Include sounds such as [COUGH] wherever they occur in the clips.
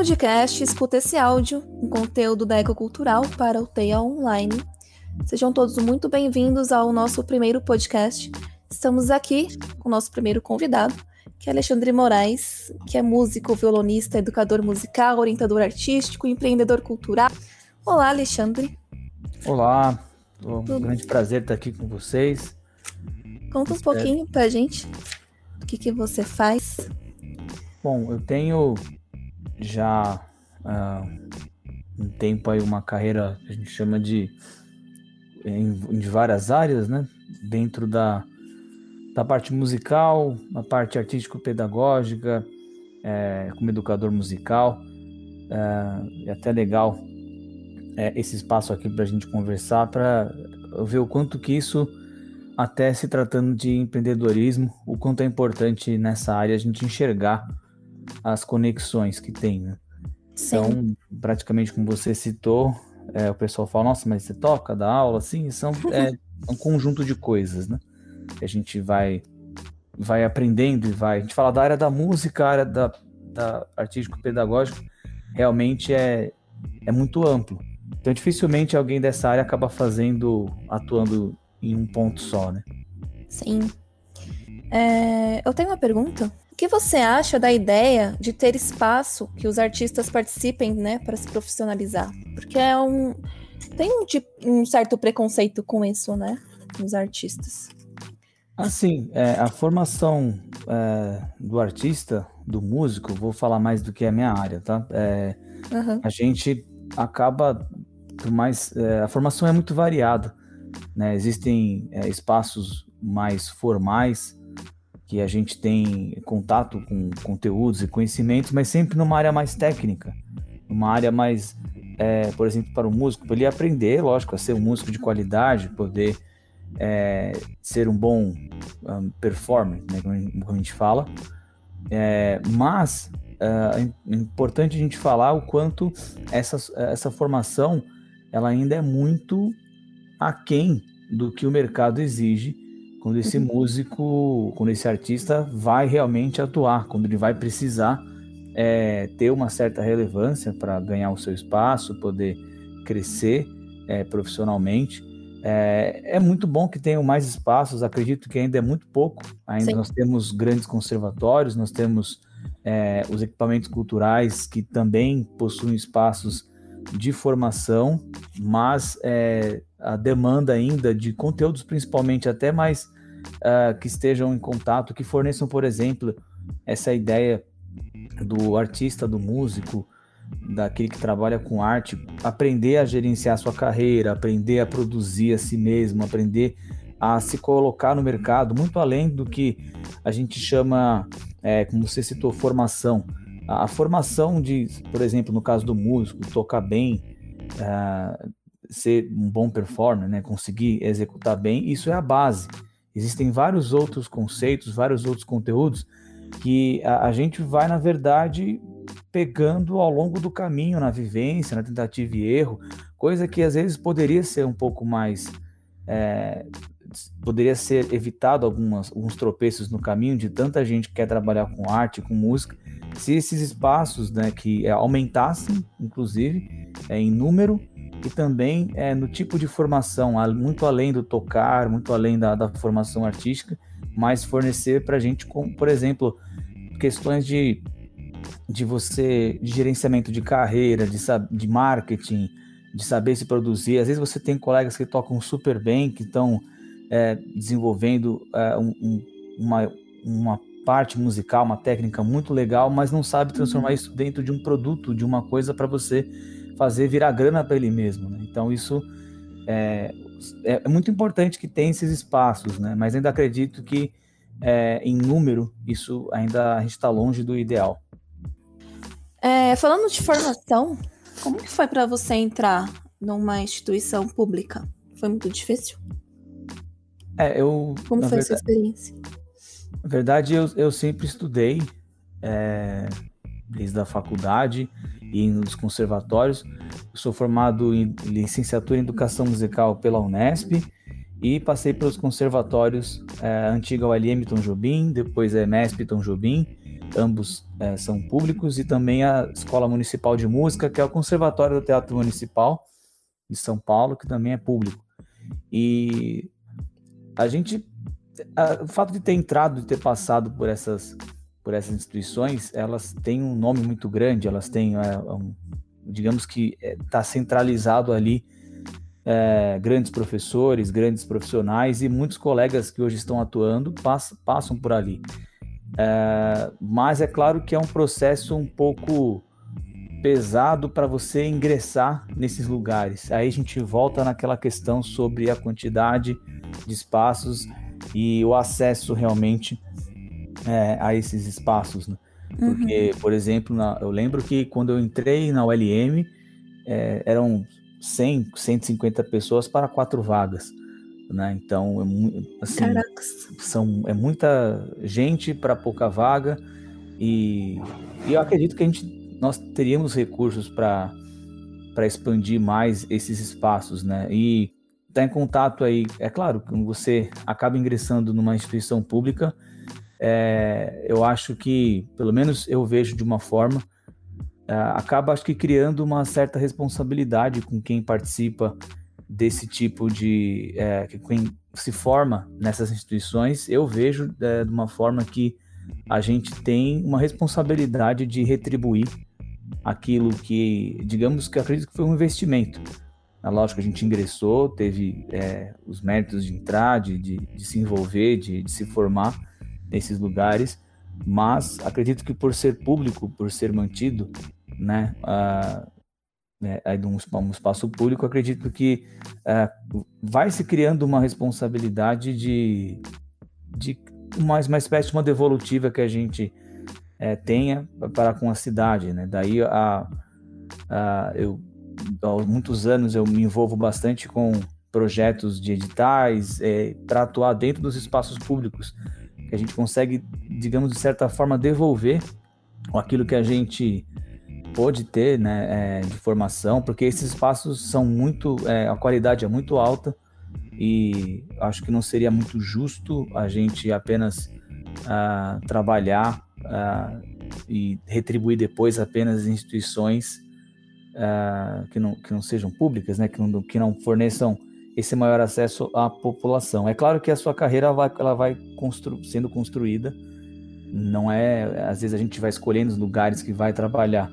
podcast Escuta esse áudio, um conteúdo da Ecocultural para o TEA Online. Sejam todos muito bem-vindos ao nosso primeiro podcast. Estamos aqui com o nosso primeiro convidado, que é Alexandre Moraes, que é músico, violonista, educador musical, orientador artístico, empreendedor cultural. Olá, Alexandre. Olá, é um Tudo. grande prazer estar aqui com vocês. Conta um Espero. pouquinho pra gente o que, que você faz. Bom, eu tenho já uh, um tempo aí uma carreira a gente chama de em, de várias áreas, né? Dentro da, da parte musical, na parte artístico-pedagógica, é, como educador musical. É, é até legal é, esse espaço aqui para a gente conversar, para ver o quanto que isso, até se tratando de empreendedorismo, o quanto é importante nessa área a gente enxergar as conexões que tem, né? Então, praticamente como você citou, é, o pessoal fala, nossa, mas você toca, dá aula, assim, são [LAUGHS] é, um conjunto de coisas, né? Que a gente vai vai aprendendo e vai. A gente fala da área da música, área da, da artístico-pedagógico, realmente é, é muito amplo. Então, dificilmente alguém dessa área acaba fazendo, atuando em um ponto só, né? Sim. É, eu tenho uma pergunta que você acha da ideia de ter espaço que os artistas participem, né, para se profissionalizar? Porque é um tem um, tipo, um certo preconceito com isso, né, nos artistas. Assim, é, a formação é, do artista, do músico, vou falar mais do que é a minha área, tá? É, uhum. A gente acaba, mais, é, a formação é muito variada, né? Existem é, espaços mais formais que a gente tem contato com conteúdos e conhecimentos, mas sempre numa área mais técnica, numa área mais, é, por exemplo, para o músico, para ele aprender, lógico, a ser um músico de qualidade, poder é, ser um bom um, performer, né, como a gente fala. É, mas é, é importante a gente falar o quanto essa, essa formação ela ainda é muito aquém do que o mercado exige quando esse uhum. músico, quando esse artista vai realmente atuar, quando ele vai precisar é, ter uma certa relevância para ganhar o seu espaço, poder crescer é, profissionalmente. É, é, muito bom que tenham mais espaços, acredito que ainda é muito pouco. Ainda Sim. nós temos grandes conservatórios, nós temos é, os equipamentos culturais que também possuem espaços de formação, mas é, a demanda ainda de conteúdos, principalmente até mais uh, que estejam em contato, que forneçam, por exemplo, essa ideia do artista, do músico, daquele que trabalha com arte, aprender a gerenciar sua carreira, aprender a produzir a si mesmo, aprender a se colocar no mercado, muito além do que a gente chama, é, como você citou, formação. A, a, formação de, por exemplo, no caso do músico, tocar bem, uh, ser um bom performer, né, conseguir executar bem, isso é a base. Existem vários outros conceitos, vários outros conteúdos que a, a gente vai, na verdade, pegando ao longo do caminho, na vivência, na tentativa e erro, coisa que às vezes poderia ser um pouco mais. É, poderia ser evitado algumas, alguns tropeços no caminho de tanta gente que quer trabalhar com arte, com música, se esses espaços né, que é, aumentassem, inclusive, é, em número e também é, no tipo de formação, muito além do tocar, muito além da, da formação artística, mas fornecer para a gente, com, por exemplo, questões de, de você, de gerenciamento de carreira, de, de marketing, de saber se produzir. Às vezes você tem colegas que tocam super bem, que estão é, desenvolvendo é, um, um, uma, uma parte musical, uma técnica muito legal, mas não sabe transformar uhum. isso dentro de um produto, de uma coisa para você fazer virar grana para ele mesmo. Né? Então isso é, é, é, muito importante que tenha esses espaços, né? mas ainda acredito que é, em número isso ainda a gente está longe do ideal. É, falando de formação, como que foi para você entrar numa instituição pública? Foi muito difícil? É, eu. Como foi verdade, essa experiência? Na verdade, eu, eu sempre estudei é, desde a faculdade e nos conservatórios. Eu sou formado em licenciatura em Educação Musical pela Unesp e passei pelos conservatórios é, antiga ULM Tom Jobim, depois a EMESP Tom Jobim ambos é, são públicos, e também a Escola Municipal de Música, que é o Conservatório do Teatro Municipal de São Paulo, que também é público. E a gente, a, o fato de ter entrado, de ter passado por essas, por essas instituições, elas têm um nome muito grande, elas têm, é, um, digamos que está é, centralizado ali é, grandes professores, grandes profissionais e muitos colegas que hoje estão atuando pass passam por ali. É, mas é claro que é um processo um pouco pesado para você ingressar nesses lugares. Aí a gente volta naquela questão sobre a quantidade de espaços e o acesso realmente é, a esses espaços. Né? Porque, uhum. por exemplo, na, eu lembro que quando eu entrei na ULM, é, eram 100, 150 pessoas para quatro vagas. Né? Então, é, assim, são, é muita gente para pouca vaga e, e, eu acredito que a gente, nós teríamos recursos para expandir mais esses espaços, né? E estar tá em contato aí, é claro, quando você acaba ingressando numa instituição pública, é, eu acho que, pelo menos eu vejo de uma forma, é, acaba acho que criando uma certa responsabilidade com quem participa desse tipo de é, quem se forma nessas instituições. Eu vejo é, de uma forma que a gente tem uma responsabilidade de retribuir aquilo que digamos que acredito que foi um investimento. Na lógica a gente ingressou teve é, os méritos de entrar de, de, de se envolver de, de se formar nesses lugares mas acredito que por ser público por ser mantido né, uh, né aí um, um espaço público, acredito que uh, vai se criando uma responsabilidade de, de uma, uma espécie de uma devolutiva que a gente é, tenha para com a cidade, né? Daí a, a, eu há muitos anos eu me envolvo bastante com projetos de editais é, para atuar dentro dos espaços públicos, que a gente consegue, digamos de certa forma, devolver aquilo que a gente pôde ter né, é, de formação, porque esses espaços são muito, é, a qualidade é muito alta e acho que não seria muito justo a gente apenas uh, trabalhar uh, e retribuir depois apenas instituições uh, que, não, que não sejam públicas, né, que, não, que não forneçam esse maior acesso à população. É claro que a sua carreira vai, ela vai constru, sendo construída, não é, às vezes a gente vai escolhendo os lugares que vai trabalhar,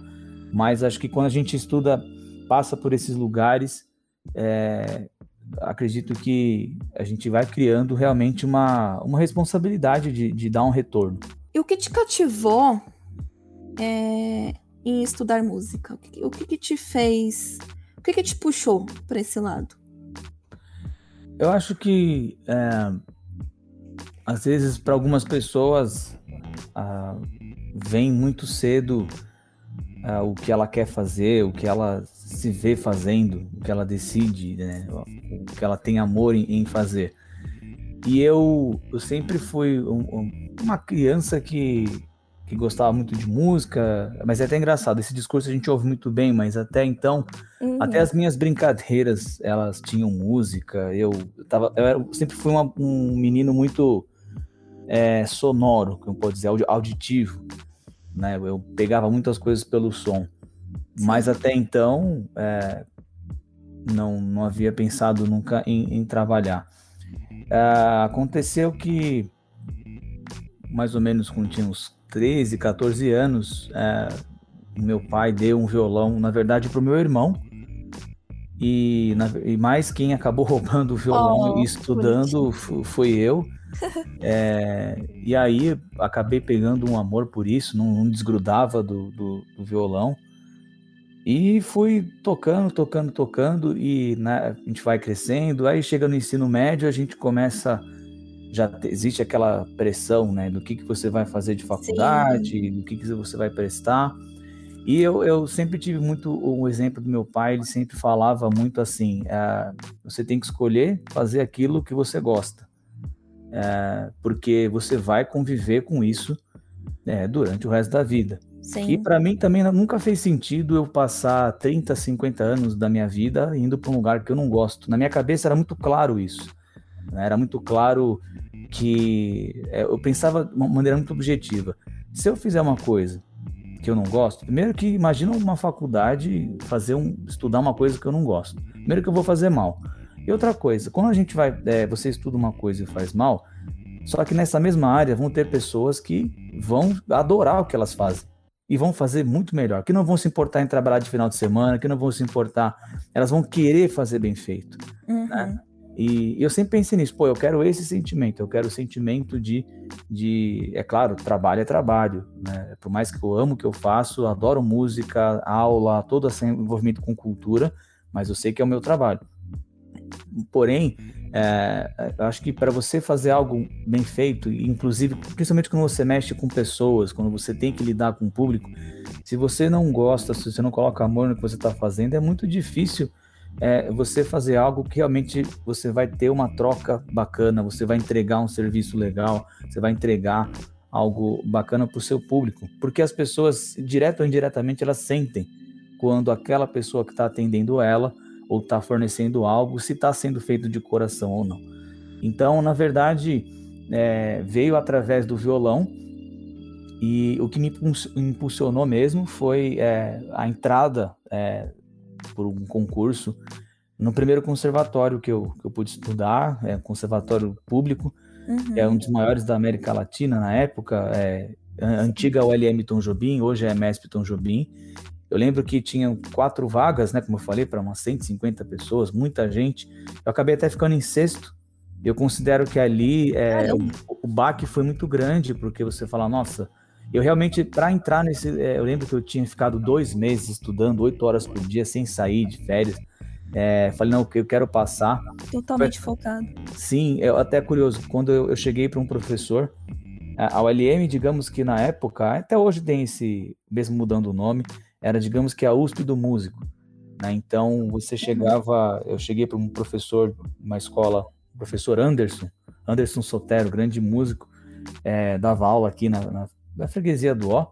mas acho que quando a gente estuda, passa por esses lugares, é, acredito que a gente vai criando realmente uma, uma responsabilidade de, de dar um retorno. E o que te cativou é, em estudar música? O que, o que, que te fez? O que, que te puxou para esse lado? Eu acho que é, às vezes para algumas pessoas vem muito cedo uh, o que ela quer fazer, o que ela se vê fazendo, o que ela decide, né? o que ela tem amor em, em fazer. E eu, eu sempre fui um, um, uma criança que, que gostava muito de música, mas é até engraçado, esse discurso a gente ouve muito bem, mas até então, uhum. até as minhas brincadeiras, elas tinham música, eu, tava, eu era, sempre fui uma, um menino muito é, sonoro, como pode dizer, auditivo né? Eu pegava muitas coisas pelo som, mas até então é, não, não havia pensado nunca em, em trabalhar. É, aconteceu que, mais ou menos quando tinha uns 13, 14 anos, é, meu pai deu um violão, na verdade, para o meu irmão. E, na, e mais quem acabou [LAUGHS] roubando o violão oh, e estudando foi eu. [LAUGHS] É, e aí acabei pegando um amor por isso, não, não desgrudava do, do, do, violão. E fui tocando, tocando, tocando, e né, a gente vai crescendo. Aí chega no ensino médio, a gente começa. Já existe aquela pressão, né? Do que, que você vai fazer de faculdade, Sim. do que, que você vai prestar. E eu, eu sempre tive muito um exemplo do meu pai, ele sempre falava muito assim: ah, você tem que escolher fazer aquilo que você gosta é, porque você vai conviver com isso é, durante o resto da vida. Sim. E para mim também nunca fez sentido eu passar 30, 50 anos da minha vida indo para um lugar que eu não gosto. Na minha cabeça era muito claro isso. Né? Era muito claro que é, eu pensava de uma maneira muito objetiva. Se eu fizer uma coisa que eu não gosto, primeiro que imagina uma faculdade fazer um estudar uma coisa que eu não gosto. Primeiro que eu vou fazer mal. E outra coisa, quando a gente vai, é, você estuda uma coisa e faz mal, só que nessa mesma área vão ter pessoas que vão adorar o que elas fazem e vão fazer muito melhor, que não vão se importar em trabalhar de final de semana, que não vão se importar, elas vão querer fazer bem feito, né? uhum. né? E eu sempre pensei nisso, pô, eu quero esse sentimento, eu quero o sentimento de, de é claro, trabalho é trabalho, né? Por mais que eu amo o que eu faço, adoro música, aula, todo esse envolvimento com cultura, mas eu sei que é o meu trabalho. Porém, é, acho que para você fazer algo bem feito, inclusive, principalmente quando você mexe com pessoas, quando você tem que lidar com o público, se você não gosta, se você não coloca amor no que você está fazendo, é muito difícil é, você fazer algo que realmente você vai ter uma troca bacana, você vai entregar um serviço legal, você vai entregar algo bacana para o seu público, porque as pessoas, direto ou indiretamente, elas sentem quando aquela pessoa que está atendendo ela ou está fornecendo algo, se está sendo feito de coração ou não. Então, na verdade, é, veio através do violão e o que me impulsionou mesmo foi é, a entrada é, por um concurso no primeiro conservatório que eu, que eu pude estudar, é um conservatório público, uhum. é um dos maiores da América Latina na época, é a antiga ULM Tom Jobim, hoje é MESP Tom Jobim, eu lembro que tinham quatro vagas, né, como eu falei, para umas 150 pessoas, muita gente. Eu acabei até ficando em sexto. Eu considero que ali é, o, o baque foi muito grande, porque você fala, nossa, eu realmente, para entrar nesse. É, eu lembro que eu tinha ficado dois meses estudando, oito horas por dia, sem sair de férias. É, falei, não, eu quero passar. Totalmente foi, focado. Sim, eu, até curioso, quando eu, eu cheguei para um professor, a ULM, digamos que na época, até hoje tem esse, mesmo mudando o nome, era, digamos que a USP do músico. Né? Então, você uhum. chegava, eu cheguei para um professor, uma escola, professor Anderson, Anderson Sotero, grande músico, é, dava aula aqui na, na, na freguesia do Ó,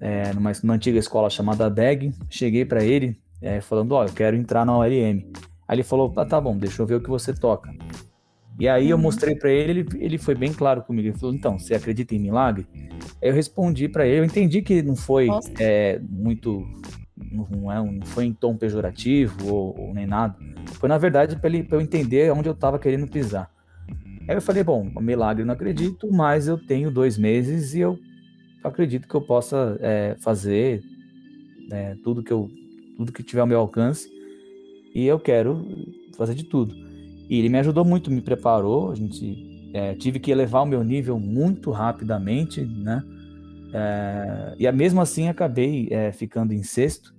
é, numa, numa, antiga escola chamada DEG. Cheguei para ele é, falando: Ó, eu quero entrar na OLM. Aí ele falou: ah, tá bom, deixa eu ver o que você toca. E aí eu uhum. mostrei para ele, ele, ele foi bem claro comigo. Ele falou: então, você acredita em milagre? Aí eu respondi para ele, eu entendi que não foi é, muito. Não, é, não foi em tom pejorativo ou, ou nem nada. Foi na verdade para eu entender onde eu estava querendo pisar. Aí eu falei: bom, milagre eu não acredito, mas eu tenho dois meses e eu acredito que eu possa é, fazer é, tudo que eu tudo que tiver ao meu alcance e eu quero fazer de tudo. E ele me ajudou muito, me preparou. A gente é, tive que elevar o meu nível muito rapidamente, né? É, e mesmo assim acabei é, ficando em sexto.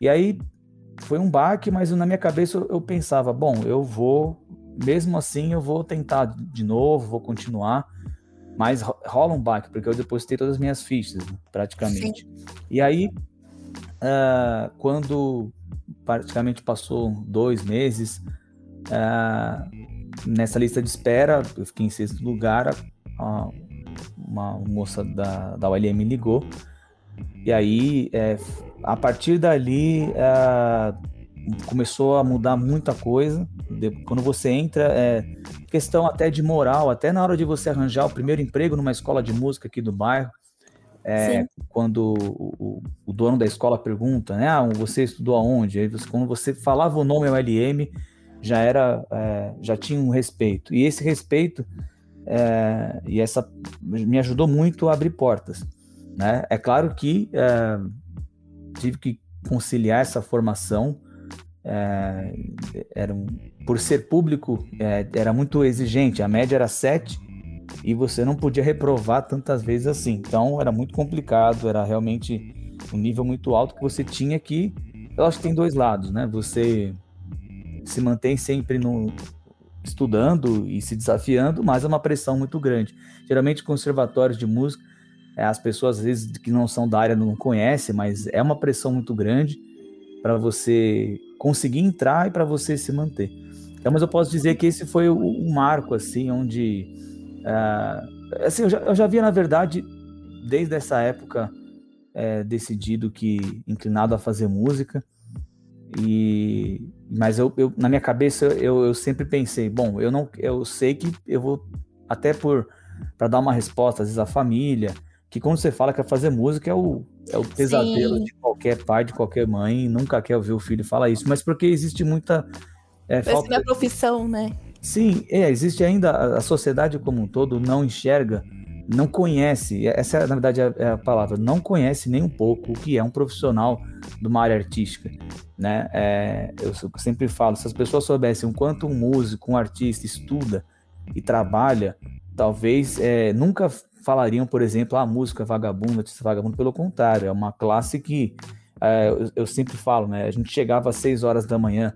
E aí foi um baque, mas na minha cabeça eu pensava, bom, eu vou, mesmo assim eu vou tentar de novo, vou continuar. Mas rola um baque, porque eu depositei todas as minhas fichas, né, praticamente. Sim. E aí, uh, quando praticamente passou dois meses, Uh, nessa lista de espera, eu fiquei em sexto lugar, a, uma moça da, da ULM me ligou, e aí, é, a partir dali, uh, começou a mudar muita coisa. Quando você entra, é questão até de moral, até na hora de você arranjar o primeiro emprego numa escola de música aqui do bairro, é, quando o, o, dono da escola pergunta, né, ah, você estudou aonde? Aí você, quando você falava o nome ULM, já era, é, já tinha um respeito. E esse respeito é, e essa me ajudou muito a abrir portas. Né? É claro que é, tive que conciliar essa formação. É, era por ser público, é, era muito exigente. A média era 7 e você não podia reprovar tantas vezes assim. Então era muito complicado, era realmente um nível muito alto que você tinha que. Eu acho que tem dois lados, né? Você se mantém sempre no, estudando e se desafiando, mas é uma pressão muito grande. Geralmente, conservatórios de música, é, as pessoas às vezes que não são da área não conhecem, mas é uma pressão muito grande para você conseguir entrar e para você se manter. Então, mas eu posso dizer que esse foi o, marco, assim, onde. Uh, assim, eu já, eu já via, na verdade, desde essa época, é, decidido que inclinado a fazer música. E mas eu, eu na minha cabeça eu, eu, sempre pensei, bom, eu não eu sei que eu vou até por para dar uma resposta às vezes à família, que quando você fala que é fazer música é o, é o pesadelo Sim. de qualquer pai, de qualquer mãe, nunca quer ouvir o filho falar isso, mas porque existe muita. É, falta... minha profissão, né? Sim, é, existe ainda, a sociedade como um todo não enxerga, não conhece, essa é, na verdade é, é a palavra, não conhece nem um pouco o que é um profissional de uma área artística, né? É, eu sempre falo, se as pessoas soubessem o quanto um músico, um artista estuda e trabalha, talvez é, nunca falariam, por exemplo, a ah, música vagabunda, artista vagabundo, pelo contrário, é uma classe que é, eu, eu, sempre falo, né? A gente chegava às 6 horas da manhã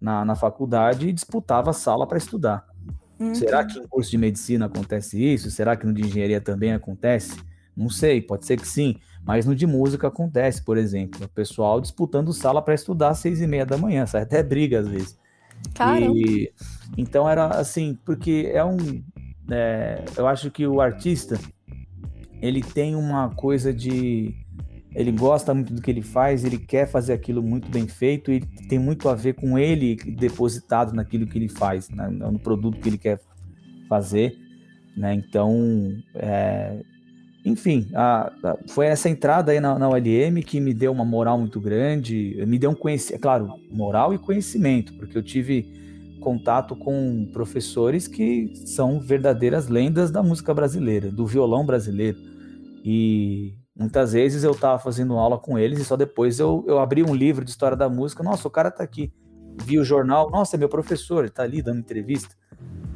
na, na faculdade e disputava a sala para estudar. Uhum. Será que em curso de medicina acontece isso? Será que no de engenharia também acontece? Não sei, pode ser que sim, mas no de música acontece, por exemplo, o pessoal disputando sala para estudar às seis e meia da manhã, sai até briga às vezes. Caramba. E, então era assim, porque é um, é, eu acho que o artista ele tem uma coisa de ele gosta muito do que ele faz, ele quer fazer aquilo muito bem feito e tem muito a ver com ele depositado naquilo que ele faz, né, no produto que ele quer fazer, né? Então, é, enfim, a, a, foi essa entrada aí na, na ULM que me deu uma moral muito grande, me deu um conhecimento, é claro, moral e conhecimento, porque eu tive contato com professores que são verdadeiras lendas da música brasileira, do violão brasileiro. E Muitas vezes eu estava fazendo aula com eles e só depois eu, eu abri um livro de história da música. Nossa, o cara está aqui. Vi o jornal. Nossa, é meu professor, ele está ali dando entrevista.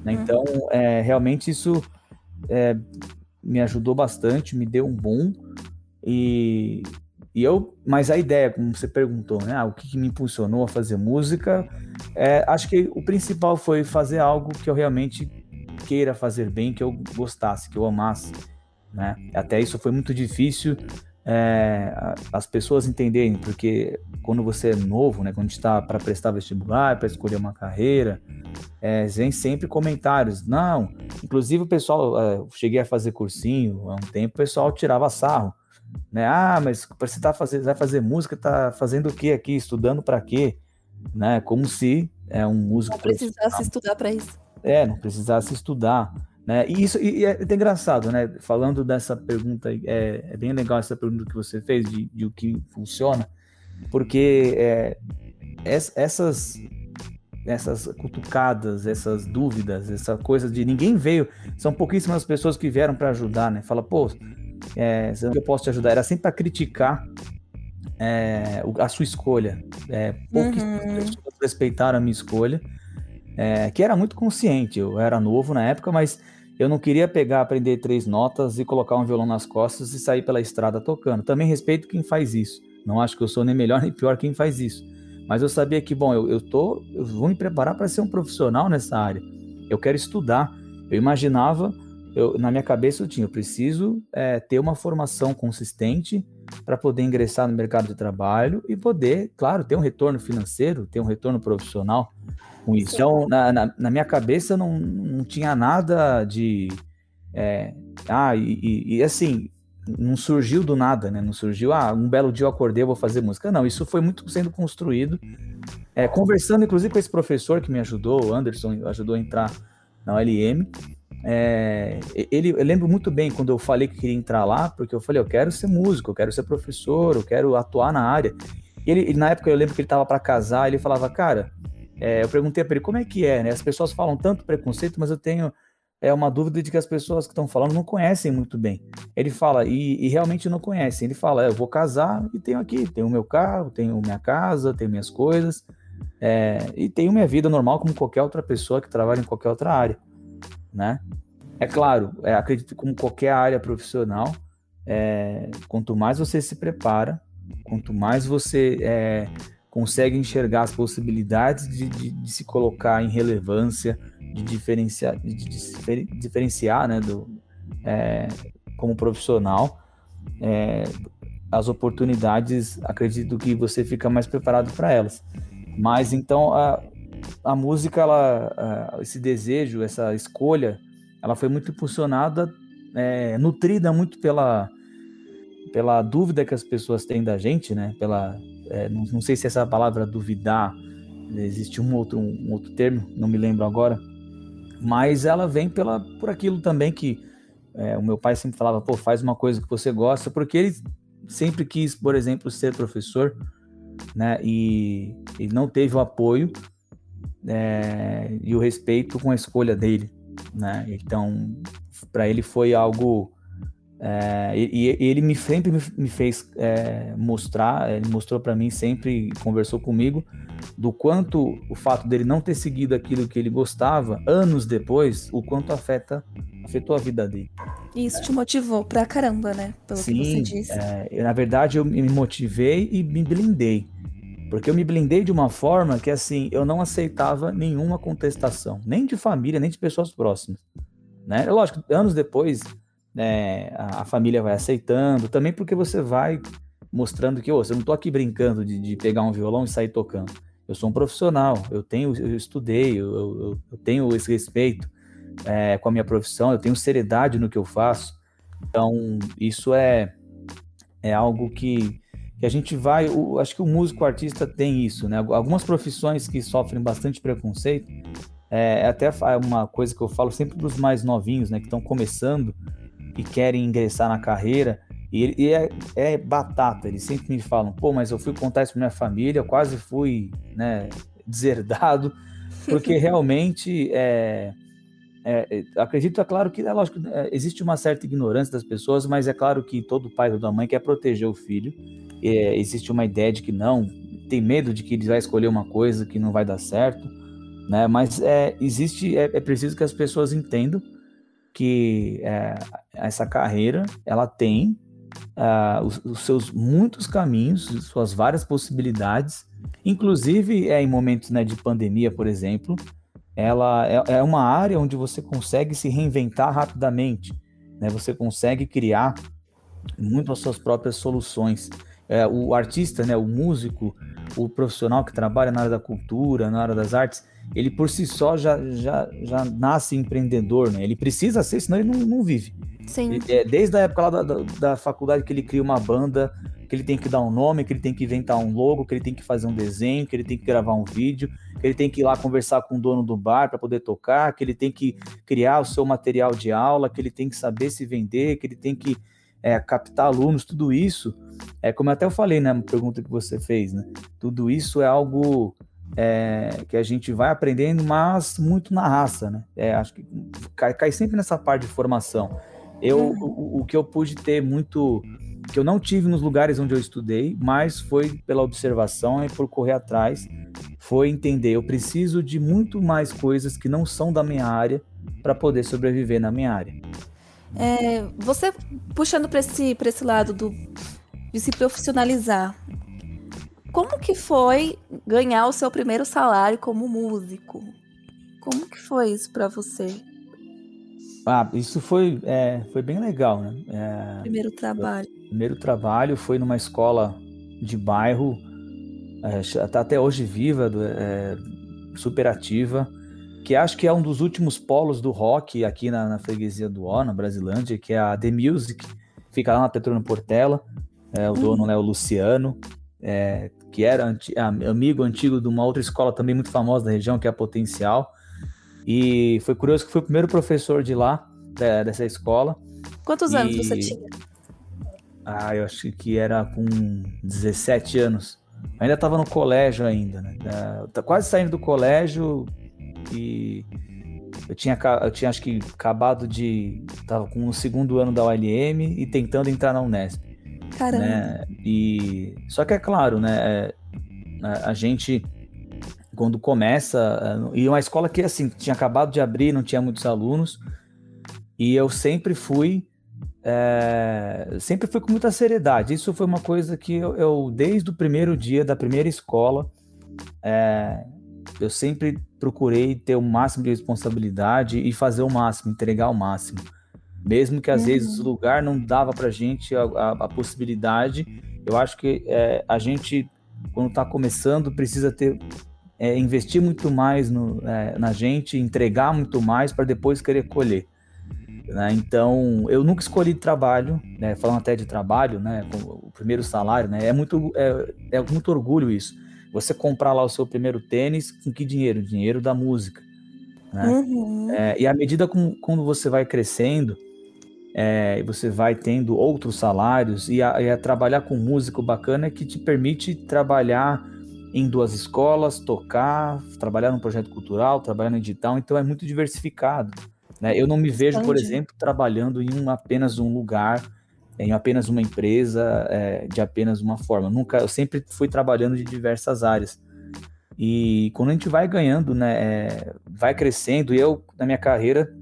Né? Uhum. Então, é, realmente isso é, me ajudou bastante, me deu um boom. E, e eu, mas a ideia, como você perguntou, né? Ah, o que, que, me impulsionou a fazer música? É, acho que o principal foi fazer algo que eu realmente queira fazer bem, que eu gostasse, que eu amasse né? Até isso foi muito difícil é, as pessoas entenderem, porque quando você é novo, né, quando está para prestar vestibular, para escolher uma carreira, é, vem sempre comentários. Não, inclusive o pessoal, é, cheguei a fazer cursinho há um tempo, o pessoal tirava sarro. Né? Ah, mas você tá fazendo, vai fazer música, tá fazendo o que aqui? Estudando para quê? Né? Como se é um músico. Não precisasse estudar para isso. É, não precisasse estudar. Né? E isso e é, é engraçado, né? Falando dessa pergunta, é, é, bem legal essa pergunta que você fez de, de o que funciona, porque é, essas essas cutucadas, essas dúvidas, essa coisa de ninguém veio, são pouquíssimas pessoas que vieram para ajudar, né? Fala, pô, é, eu posso te ajudar? Era sempre para criticar é, a sua escolha. É, pouquíssimas uhum. pessoas respeitaram a minha escolha, é, que era muito consciente. Eu era novo na época, mas eu não queria pegar, aprender três notas e colocar um violão nas costas e sair pela estrada tocando. Também respeito quem faz isso. Não acho que eu sou nem melhor [LAUGHS] nem pior quem faz isso. Mas eu sabia que, bom, eu, eu, tô, eu vou me preparar para ser um profissional nessa área. Eu quero estudar. Eu imaginava, eu, na minha cabeça eu tinha, eu preciso é, ter uma formação consistente para poder ingressar no mercado de trabalho e poder, claro, ter um retorno financeiro, ter um retorno profissional com isso. Então, na, na, na, minha cabeça não, não tinha nada de. É, ah, e, e, e, assim, não surgiu do nada, né? Não surgiu, ah, um belo dia eu acordei, eu vou fazer música. Não, isso foi muito sendo construído. É, conversando, inclusive, com esse professor que me ajudou, o Anderson, ajudou a entrar na OLM. É, ele, eu lembro muito bem quando eu falei que queria entrar lá, porque eu falei, eu quero ser músico, eu quero ser professor, eu quero atuar na área. E ele, na época eu lembro que ele estava para casar, ele falava, cara, é, eu perguntei para ele como é que é, né? As pessoas falam tanto preconceito, mas eu tenho é uma dúvida de que as pessoas que estão falando não conhecem muito bem. Ele fala, e, e realmente não conhecem. Ele fala, é, eu vou casar e tenho aqui, tenho meu carro, tenho minha casa, tenho minhas coisas, é, e tenho minha vida normal como qualquer outra pessoa que trabalha em qualquer outra área, né? É claro, é, acredito como qualquer área profissional, é, quanto mais você se prepara, quanto mais você é, consegue enxergar as possibilidades de, de, de se colocar em relevância, de diferenciar, de, de diferenciar né, do, é, como profissional, é, as oportunidades, acredito que você fica mais preparado para elas. Mas então a, a música, ela, esse desejo, essa escolha, ela foi muito impulsionada, é, nutrida muito pela, pela dúvida que as pessoas têm da gente, né? Pela é, não, não, sei se essa palavra duvidar, existe um outro, um outro termo, não me lembro agora, mas ela vem pela, por aquilo também que é, o meu pai sempre falava, pô, faz uma coisa que você gosta, porque ele sempre quis, por exemplo, ser professor, né? E ele não teve o apoio é, e o respeito com a escolha dele, né? Então, para ele foi algo é, e, e, ele me, sempre me, me fez é, mostrar, ele mostrou para mim sempre, conversou comigo, do quanto o fato dele não ter seguido aquilo que ele gostava, anos depois, o quanto afeta, afetou a vida dele. Isso te motivou pra caramba, né? Pelo Sim, que você disse. É, na verdade, eu me motivei e me blindei. Porque eu me blindei de uma forma que, assim, eu não aceitava nenhuma contestação, nem de família, nem de pessoas próximas. Né? Lógico, anos depois, né, a, família vai aceitando, também porque você vai mostrando que, oh, eu não estou aqui brincando de, de, pegar um violão e sair tocando. Eu sou um profissional, eu tenho, eu estudei, eu, eu, eu tenho esse respeito é, com a minha profissão, eu tenho seriedade no que eu faço. Então, isso é, é algo que, que a gente vai. O, acho que o músico o artista tem isso, né? Algumas profissões que sofrem bastante preconceito, é, é até uma coisa que eu falo sempre para os mais novinhos, né, que estão começando e querem ingressar na carreira. E, e é, é, batata, eles sempre me falam, pô, mas eu fui contar isso pra minha família, quase fui, né, deserdado, porque [LAUGHS] realmente é, é, acredito, é claro que, é lógico, é, existe uma certa ignorância das pessoas, mas é claro que todo pai ou toda mãe quer proteger o filho. É, existe uma ideia de que não, tem medo de que ele vai escolher uma coisa que não vai dar certo, né? Mas é, existe, é, é preciso que as pessoas entendam que é, essa carreira ela tem os, os, seus muitos caminhos, suas várias possibilidades, inclusive é, em momentos né, de pandemia, por exemplo, ela é, é, uma área onde você consegue se reinventar rapidamente, né? Você consegue criar muito as suas próprias soluções. É, o artista, né, o músico, o profissional que trabalha na área da cultura, na área das artes, ele por si só já, já, já nasce empreendedor, né? Ele precisa ser, senão ele não, não vive. Sim. Ele, é, desde a época lá da, da, da, faculdade que ele cria uma banda, que ele tem que dar um nome, que ele tem que inventar um logo, que ele tem que fazer um desenho, que ele tem que gravar um vídeo, que ele tem que ir lá conversar com o dono do bar para poder tocar, que ele tem que criar o seu material de aula, que ele tem que saber se vender, que ele tem que é, captar alunos, tudo isso, é como até eu falei na pergunta que você fez, né? Tudo isso é algo é, que a gente vai aprendendo, mas muito na raça, né? É, acho que cai, cai, sempre nessa parte de formação. Eu, uhum. o, o, que eu pude ter muito, que eu não tive nos lugares onde eu estudei, mas foi pela observação e por correr atrás, foi entender, eu preciso de muito mais coisas que não são da minha área para poder sobreviver na minha área. É, você puxando para esse, esse lado do, de se profissionalizar, como que foi ganhar o seu primeiro salário como músico? Como que foi isso para você? Ah, isso foi, é, foi bem legal, né? É, primeiro trabalho. Primeiro trabalho foi numa escola de bairro, é, tá até hoje viva, é, super ativa, que acho que é um dos últimos polos do rock aqui na, na freguesia do Ó, na Brasilândia, que é a The Music, fica lá na Petrona Portela, é, o hum. dono é o Luciano, é, que era anti, amigo antigo de uma outra escola também muito famosa da região, que é a Potencial. E foi curioso que foi o primeiro professor de lá, dessa escola. Quantos e... anos você tinha? Ah, eu acho que era com 17 anos. ainda estava no colégio ainda, né? Tá quase saindo do colégio e eu tinha, eu tinha acho que acabado de. Tava com o segundo ano da ULM e tentando entrar na Unesp. Caramba. Né? E só que é claro, né? É, a gente quando começa e uma escola que assim tinha acabado de abrir, não tinha muitos alunos e eu sempre fui é, sempre fui com muita seriedade. Isso foi uma coisa que eu, eu desde o primeiro dia da primeira escola é, eu sempre procurei ter o máximo de responsabilidade e fazer o máximo, entregar o máximo. Mesmo que às uhum. vezes o lugar não dava para gente a, a, a, possibilidade, eu acho que é, a gente, quando está começando, precisa ter é, investir muito mais no, é, na gente, entregar muito mais para depois querer colher. Né? Então, eu nunca escolhi trabalho, né? falando até de trabalho, né? o primeiro salário, né? é, muito, é, é muito orgulho isso. Você comprar lá o seu primeiro tênis, com que dinheiro? Dinheiro da música. Né? Uhum. É, e à medida com, quando você vai crescendo, é, você vai tendo outros salários e a, e a trabalhar com músico bacana que te permite trabalhar em duas escolas, tocar, trabalhar num projeto cultural, trabalhar no digital, então é muito diversificado. Né? Eu não me vejo, por exemplo, trabalhando em um, apenas um lugar, em apenas uma empresa, é, de apenas uma forma. Nunca, eu sempre fui trabalhando de diversas áreas. E quando a gente vai ganhando, né, é, vai crescendo, e eu, na minha carreira,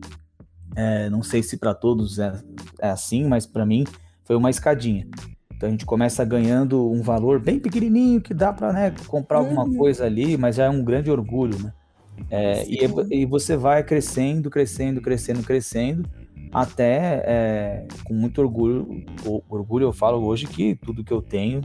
é, não sei se para todos é, é, assim, mas para mim foi uma escadinha. Então a gente começa ganhando um valor bem pequenininho que dá para né, comprar alguma uhum. coisa ali, mas já é um grande orgulho, né? É, e, e, você vai crescendo, crescendo, crescendo, crescendo, até é, com muito orgulho, orgulho eu falo hoje que tudo que eu tenho,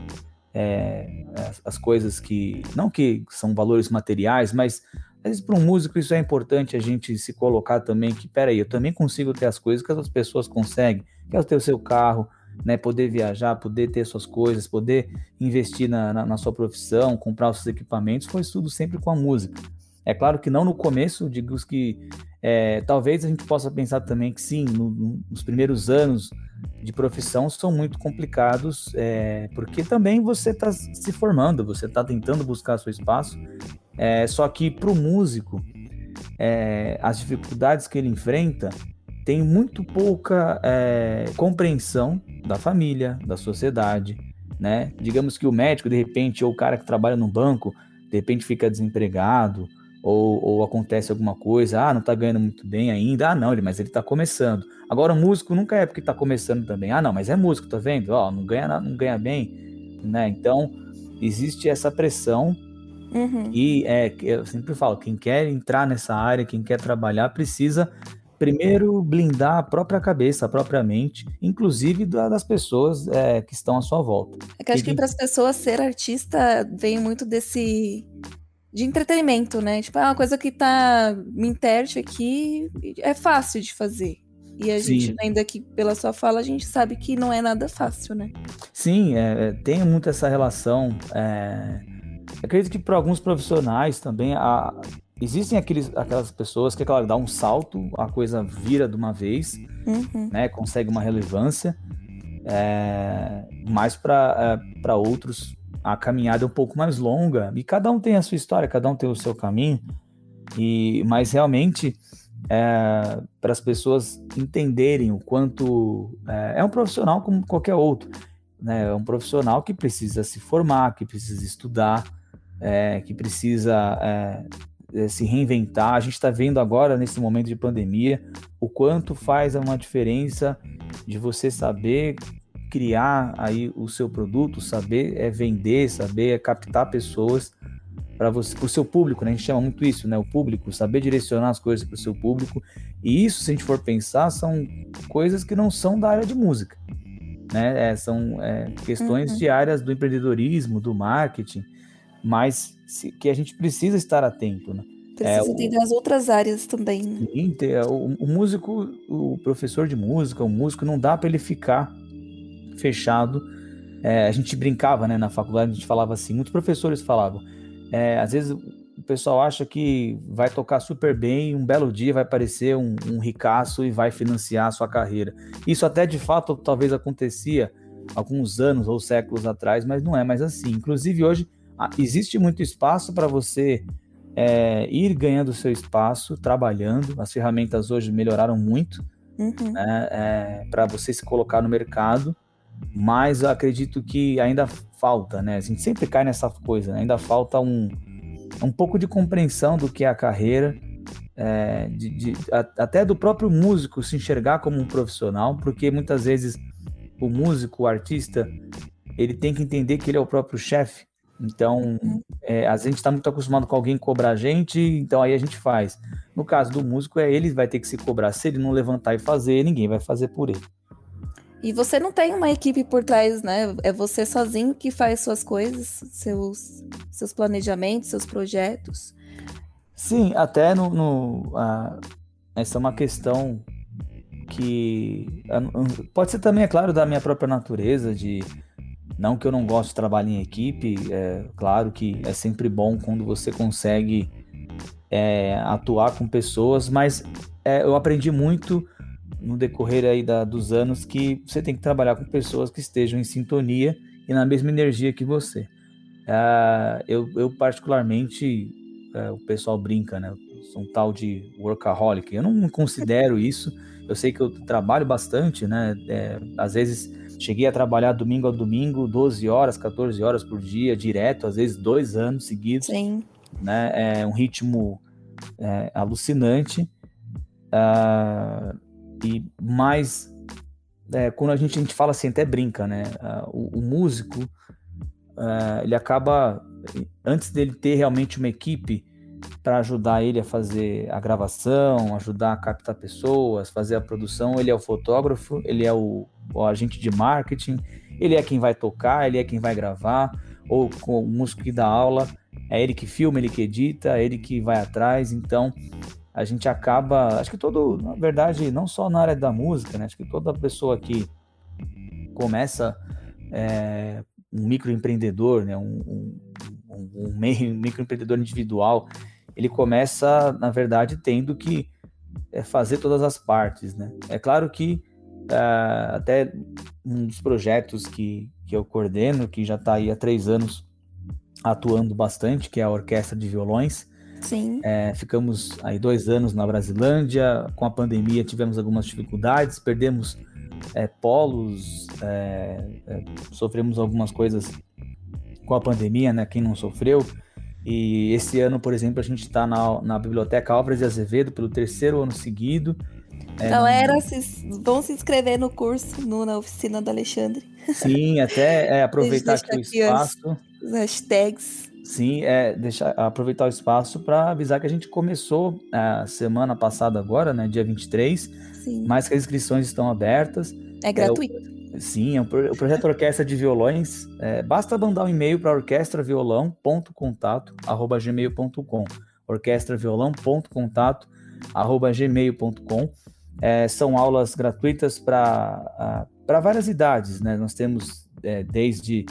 é, as, as, coisas que, não que são valores materiais, mas às vezes para um músico isso é importante a gente se colocar também que, peraí, eu também consigo ter as coisas que as pessoas conseguem, que é ter o seu carro, né, poder viajar, poder ter suas coisas, poder investir na, na, na sua profissão, comprar os seus equipamentos, foi tudo sempre com a música. É claro que não no começo, digo que é, talvez a gente possa pensar também que sim, no, no, nos primeiros anos de profissão são muito complicados, é, porque também você está se formando, você está tentando buscar seu espaço, é, só que para o músico, é, as dificuldades que ele enfrenta tem muito pouca é, compreensão da família, da sociedade, né? Digamos que o médico, de repente, ou o cara que trabalha no banco, de repente fica desempregado, ou, ou acontece alguma coisa, ah, não tá ganhando muito bem ainda, ah, não, ele, mas ele tá começando. Agora, o músico nunca é porque tá começando também, ah, não, mas é músico, tá vendo? Ó, não ganha, não ganha bem, né? Então, existe essa pressão uhum. e é, eu sempre falo, quem quer entrar nessa área, quem quer trabalhar, precisa primeiro blindar a própria cabeça, a própria mente, inclusive das pessoas é, que estão à sua volta. É que acho e, que para as pessoas ser artista vem muito desse de entretenimento, né? Tipo, é uma coisa que tá me interte aqui, é fácil de fazer. E a Sim. gente, ainda que pela sua fala, a gente sabe que não é nada fácil, né? Sim, é, é tem muito essa relação. É... Acredito que para alguns profissionais também a... existem aqueles, aquelas pessoas que, claro, dá um salto, a coisa vira de uma vez, uhum. né? Consegue uma relevância. É... Mas para é, outros a caminhada é um pouco mais longa e cada um tem a sua história, cada um tem o seu caminho. E mas realmente é, para as pessoas entenderem o quanto é, é, um profissional como qualquer outro, né? É um profissional que precisa se formar, que precisa estudar, é, que precisa é, se reinventar. A gente está vendo agora nesse momento de pandemia o quanto faz uma diferença de você saber criar aí o seu produto, saber é vender, saber é captar pessoas para você, para o seu público, né? A gente chama muito isso, né? O público, saber direcionar as coisas para o seu público. E isso, se a gente for pensar, são coisas que não são da área de música, né? É, são é, questões uhum. diárias do empreendedorismo, do marketing, mas se, que a gente precisa estar atento, né? Precisa é, entender as outras áreas também. Né? Sim, o, o músico, o professor de música, o músico, não dá para ele ficar fechado. É, a gente brincava, né, na faculdade, a gente falava assim, muitos professores falavam, é, às vezes o pessoal acha que vai tocar super bem, um belo dia vai aparecer um, um ricaço e vai financiar a sua carreira. Isso até de fato talvez acontecia alguns anos ou séculos atrás, mas não é mais assim. Inclusive hoje existe muito espaço para você é, ir ganhando seu espaço, trabalhando. As ferramentas hoje melhoraram muito uhum. né, é, para você se colocar no mercado mas eu acredito que ainda falta, né? A gente sempre cai nessa coisa, né? ainda falta um, um pouco de compreensão do que é a carreira, é, de, de, a, até do próprio músico se enxergar como um profissional, porque muitas vezes o músico, o artista, ele tem que entender que ele é o próprio chefe. Então, é, a gente está muito acostumado com alguém cobrar a gente, então aí a gente faz. No caso do músico, é ele vai ter que se cobrar. Se ele não levantar e fazer, ninguém vai fazer por ele. E você não tem uma equipe por trás, né? É você sozinho que faz suas coisas, seus, seus planejamentos, seus projetos. Sim, até no. no essa é uma questão que. Pode ser também, é claro, da minha própria natureza, de. Não que eu não gosto de trabalhar em equipe, é claro que é sempre bom quando você consegue é, atuar com pessoas, mas é, eu aprendi muito no decorrer aí da, dos anos que você tem que trabalhar com pessoas que estejam em sintonia e na mesma energia que você. Uh, eu, eu, particularmente, uh, o pessoal brinca, né? Eu sou um tal de workaholic. Eu não considero isso. Eu sei que eu trabalho bastante, né? É, às vezes cheguei a trabalhar domingo a domingo, 12 horas, 14 horas por dia, direto, às vezes dois anos seguidos. Sim. Né? É um ritmo é, alucinante. Uh, e mais é, quando a gente, a gente fala assim, até brinca, né? Uh, o, o, músico uh, ele acaba antes dele ter realmente uma equipe para ajudar ele a fazer a gravação, ajudar a captar pessoas, fazer a produção, ele é o fotógrafo, ele é o, o agente de marketing, ele é quem vai tocar, ele é quem vai gravar, ou com o músico que dá aula, é ele que filma, ele que edita, é ele que vai atrás, então a gente acaba, acho que todo, na verdade, não só na área da música, né? Acho que toda pessoa que começa é, um microempreendedor, né? Um, um, um, um [LAUGHS] microempreendedor individual, ele começa, na verdade, tendo que é, fazer todas as partes, né? É claro que é, até um dos projetos que, que eu coordeno, que já está aí há três anos atuando bastante, que é a Orquestra de Violões, Sim. É, ficamos aí dois anos na Brasilândia, com a pandemia tivemos algumas dificuldades, perdemos é, polos, é, sofremos algumas coisas com a pandemia, né? Quem não sofreu. E esse ano, por exemplo, a gente está na, na Biblioteca Álvares de Azevedo pelo terceiro ano seguido. É, Galera, vocês vão se inscrever no curso, no, na oficina do Alexandre. Sim, até é, aproveitar aqui o espaço. As hashtags. Sim, é deixar, aproveitar o espaço para avisar que a gente começou a semana passada agora, né, dia 23, Sim. mas que as inscrições estão abertas. É gratuito. Sim, é o, o, projeto Orquestra de Violões. É, basta mandar um e-mail para orquestraviolão.contato@gmail.com. orquestraviolão.contato@gmail.com. É, são aulas gratuitas para várias idades, né? Nós temos é, desde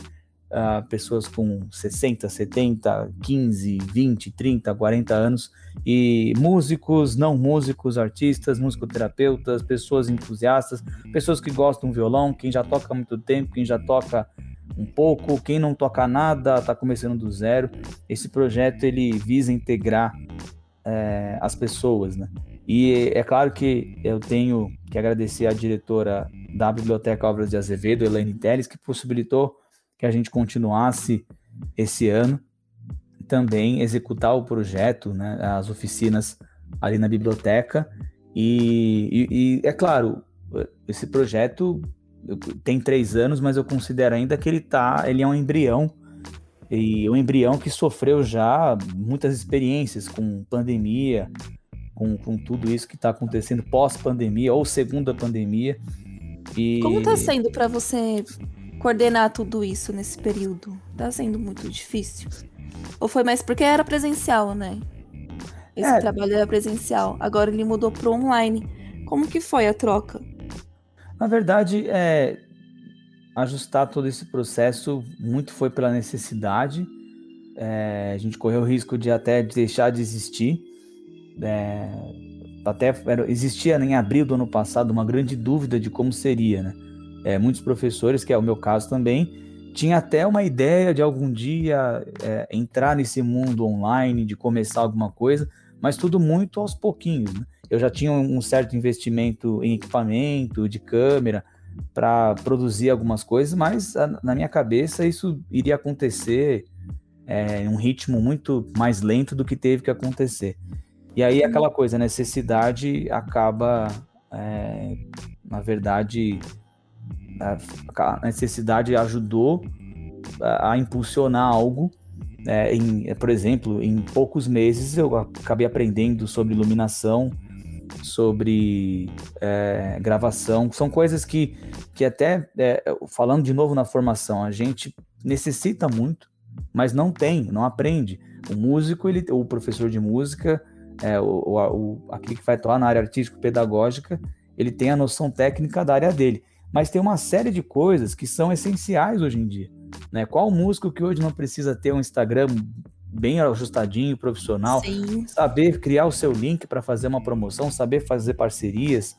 uh, pessoas com 60, 70, 15, 20, 30, 40 anos, e músicos, não músicos, artistas, musicoterapeutas, pessoas entusiastas, pessoas que gostam do violão, quem já toca há muito tempo, quem já toca um pouco, quem não toca nada, está começando do zero. Esse projeto ele visa integrar é, as pessoas, né? E é claro que eu tenho que agradecer à diretora da Biblioteca Obras de Azevedo, Elaine Teles, que possibilitou que a gente continuasse esse ano também executar o projeto, né, as oficinas ali na biblioteca. E, e, e, é claro, esse projeto tem três anos, mas eu considero ainda que ele tá, ele é um embrião e um embrião que sofreu já muitas experiências com pandemia, com, com tudo isso que está acontecendo pós-pandemia ou segunda pandemia. E... Como está sendo para você coordenar tudo isso nesse período? Tá sendo muito difícil? Ou foi mais porque era presencial, né? Esse é. trabalho era presencial. Agora ele mudou para online. Como que foi a troca? Na verdade, é, ajustar todo esse processo muito foi pela necessidade. É, a gente correu o risco de até deixar de existir. É, até era, existia em abril do ano passado uma grande dúvida de como seria, né? É, muitos professores, que é o meu caso também, tinha até uma ideia de algum dia é, entrar nesse mundo online, de começar alguma coisa, mas tudo muito aos pouquinhos. Né? Eu já tinha um certo investimento em equipamento, de câmera, para produzir algumas coisas, mas na minha cabeça isso iria acontecer é, em um ritmo muito mais lento do que teve que acontecer. E aí aquela coisa, a necessidade acaba, é, na verdade, a necessidade ajudou a, a impulsionar algo. É, em, por exemplo, em poucos meses eu acabei aprendendo sobre iluminação, sobre é, gravação. São coisas que, que até, é, falando de novo na formação, a gente necessita muito, mas não tem, não aprende. O músico, ele, o professor de música, é, o, o, aquele que vai atuar na área artístico-pedagógica, ele tem a noção técnica da área dele mas tem uma série de coisas que são essenciais hoje em dia. Né? Qual músico que hoje não precisa ter um Instagram bem ajustadinho, profissional, Sim. saber criar o seu link para fazer uma promoção, saber fazer parcerias,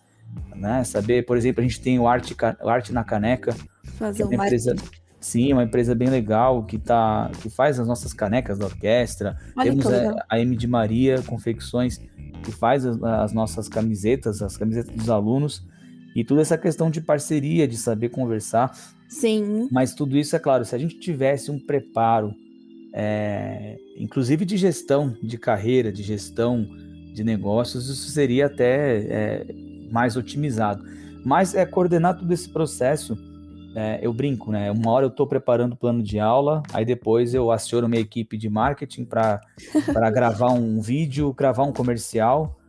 né? Saber, por exemplo, a gente tem o Arte, Arte na Caneca, Fazer é uma empresa, sim, uma empresa bem legal que tá, que faz as nossas canecas da orquestra. Olha Temos a, a M de Maria Confecções que faz as, as nossas camisetas, as camisetas dos alunos e toda essa questão de parceria, de saber conversar. Sim. Mas tudo isso é claro, se a gente tivesse um preparo, é, inclusive de gestão de carreira, de gestão de negócios, isso seria até é, mais otimizado. Mas é coordenar todo esse processo. É, eu brinco, né? Uma hora eu estou preparando o plano de aula, aí depois eu aciono minha equipe de marketing para [LAUGHS] gravar um vídeo, gravar um comercial,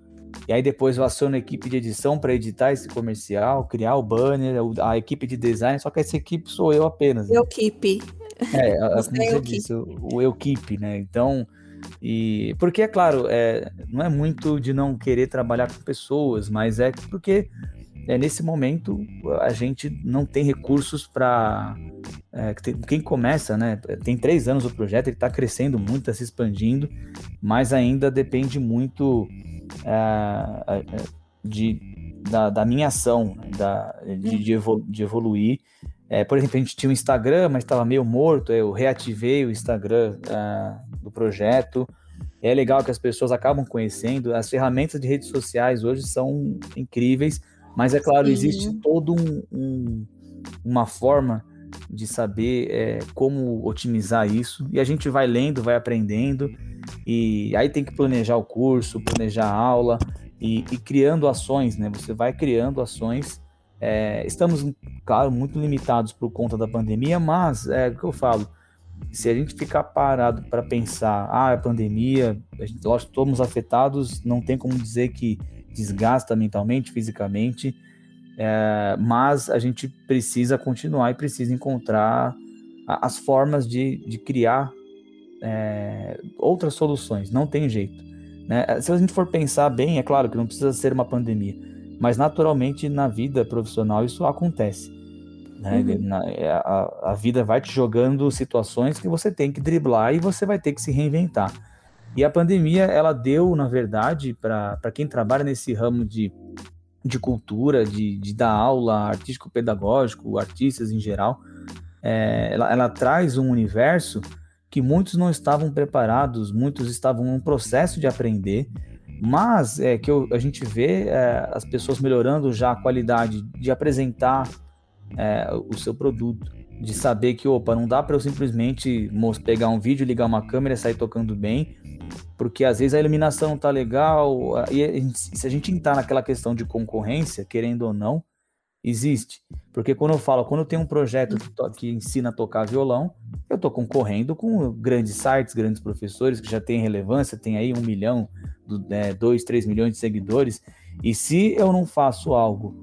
e aí depois eu aciono a equipe de edição para editar esse comercial, criar o banner, a equipe de design, só que essa equipe sou eu apenas. Né? Equipe. É, [LAUGHS] como é você disse, o, equipe, né? Então, e porque é claro, é, não é muito de não querer trabalhar com pessoas, mas é porque é, nesse momento a gente não tem recursos para é, quem começa, né? Tem três anos o projeto, ele está crescendo muito, está se expandindo, mas ainda depende muito é, é, de, da, da, minha ação, né, da, de, de, evolu de evoluir. É, por exemplo, a gente tinha um Instagram, mas estava meio morto, eu reativei o Instagram é, do projeto. É legal que as pessoas acabam conhecendo. As ferramentas de redes sociais hoje são incríveis, mas é claro, Sim. existe todo um, um, uma forma de saber é, como otimizar isso. E a gente vai lendo, vai aprendendo. E aí tem que planejar o curso, planejar a aula e, e criando ações, né? Você vai criando ações. É, estamos, claro, muito limitados por conta da pandemia, mas é o que eu falo. Se a gente ficar parado para pensar, ah, a pandemia, a gente, lógico, todos afetados, não tem como dizer que desgasta mentalmente, fisicamente, é, mas a gente precisa continuar e precisa encontrar as formas de, de criar é, outras soluções, não tem jeito. Né? Se a gente for pensar bem, é claro que não precisa ser uma pandemia, mas naturalmente na vida profissional isso acontece. Né? Uhum. Na, é, a, a, vida vai te jogando situações que você tem que driblar e você vai ter que se reinventar. E a pandemia, ela deu, na verdade, para quem trabalha nesse ramo de, de cultura, de, de dar aula artístico-pedagógico, artistas em geral, é, ela, ela traz um universo que muitos não estavam preparados, muitos estavam em um processo de aprender, mas é que eu, a gente vê é, as pessoas melhorando já a qualidade de apresentar é, o seu produto, de saber que, opa, não dá para eu simplesmente pegar um vídeo, ligar uma câmera e sair tocando bem, porque às vezes a iluminação não tá legal, e se a gente entrar naquela questão de concorrência, querendo ou não, existe. Porque quando eu falo, quando eu tenho um projeto que, que ensina a tocar violão, eu estou concorrendo com grandes sites, grandes professores que já têm relevância, tem aí um milhão, é, dois, três milhões de seguidores. E se eu não faço algo,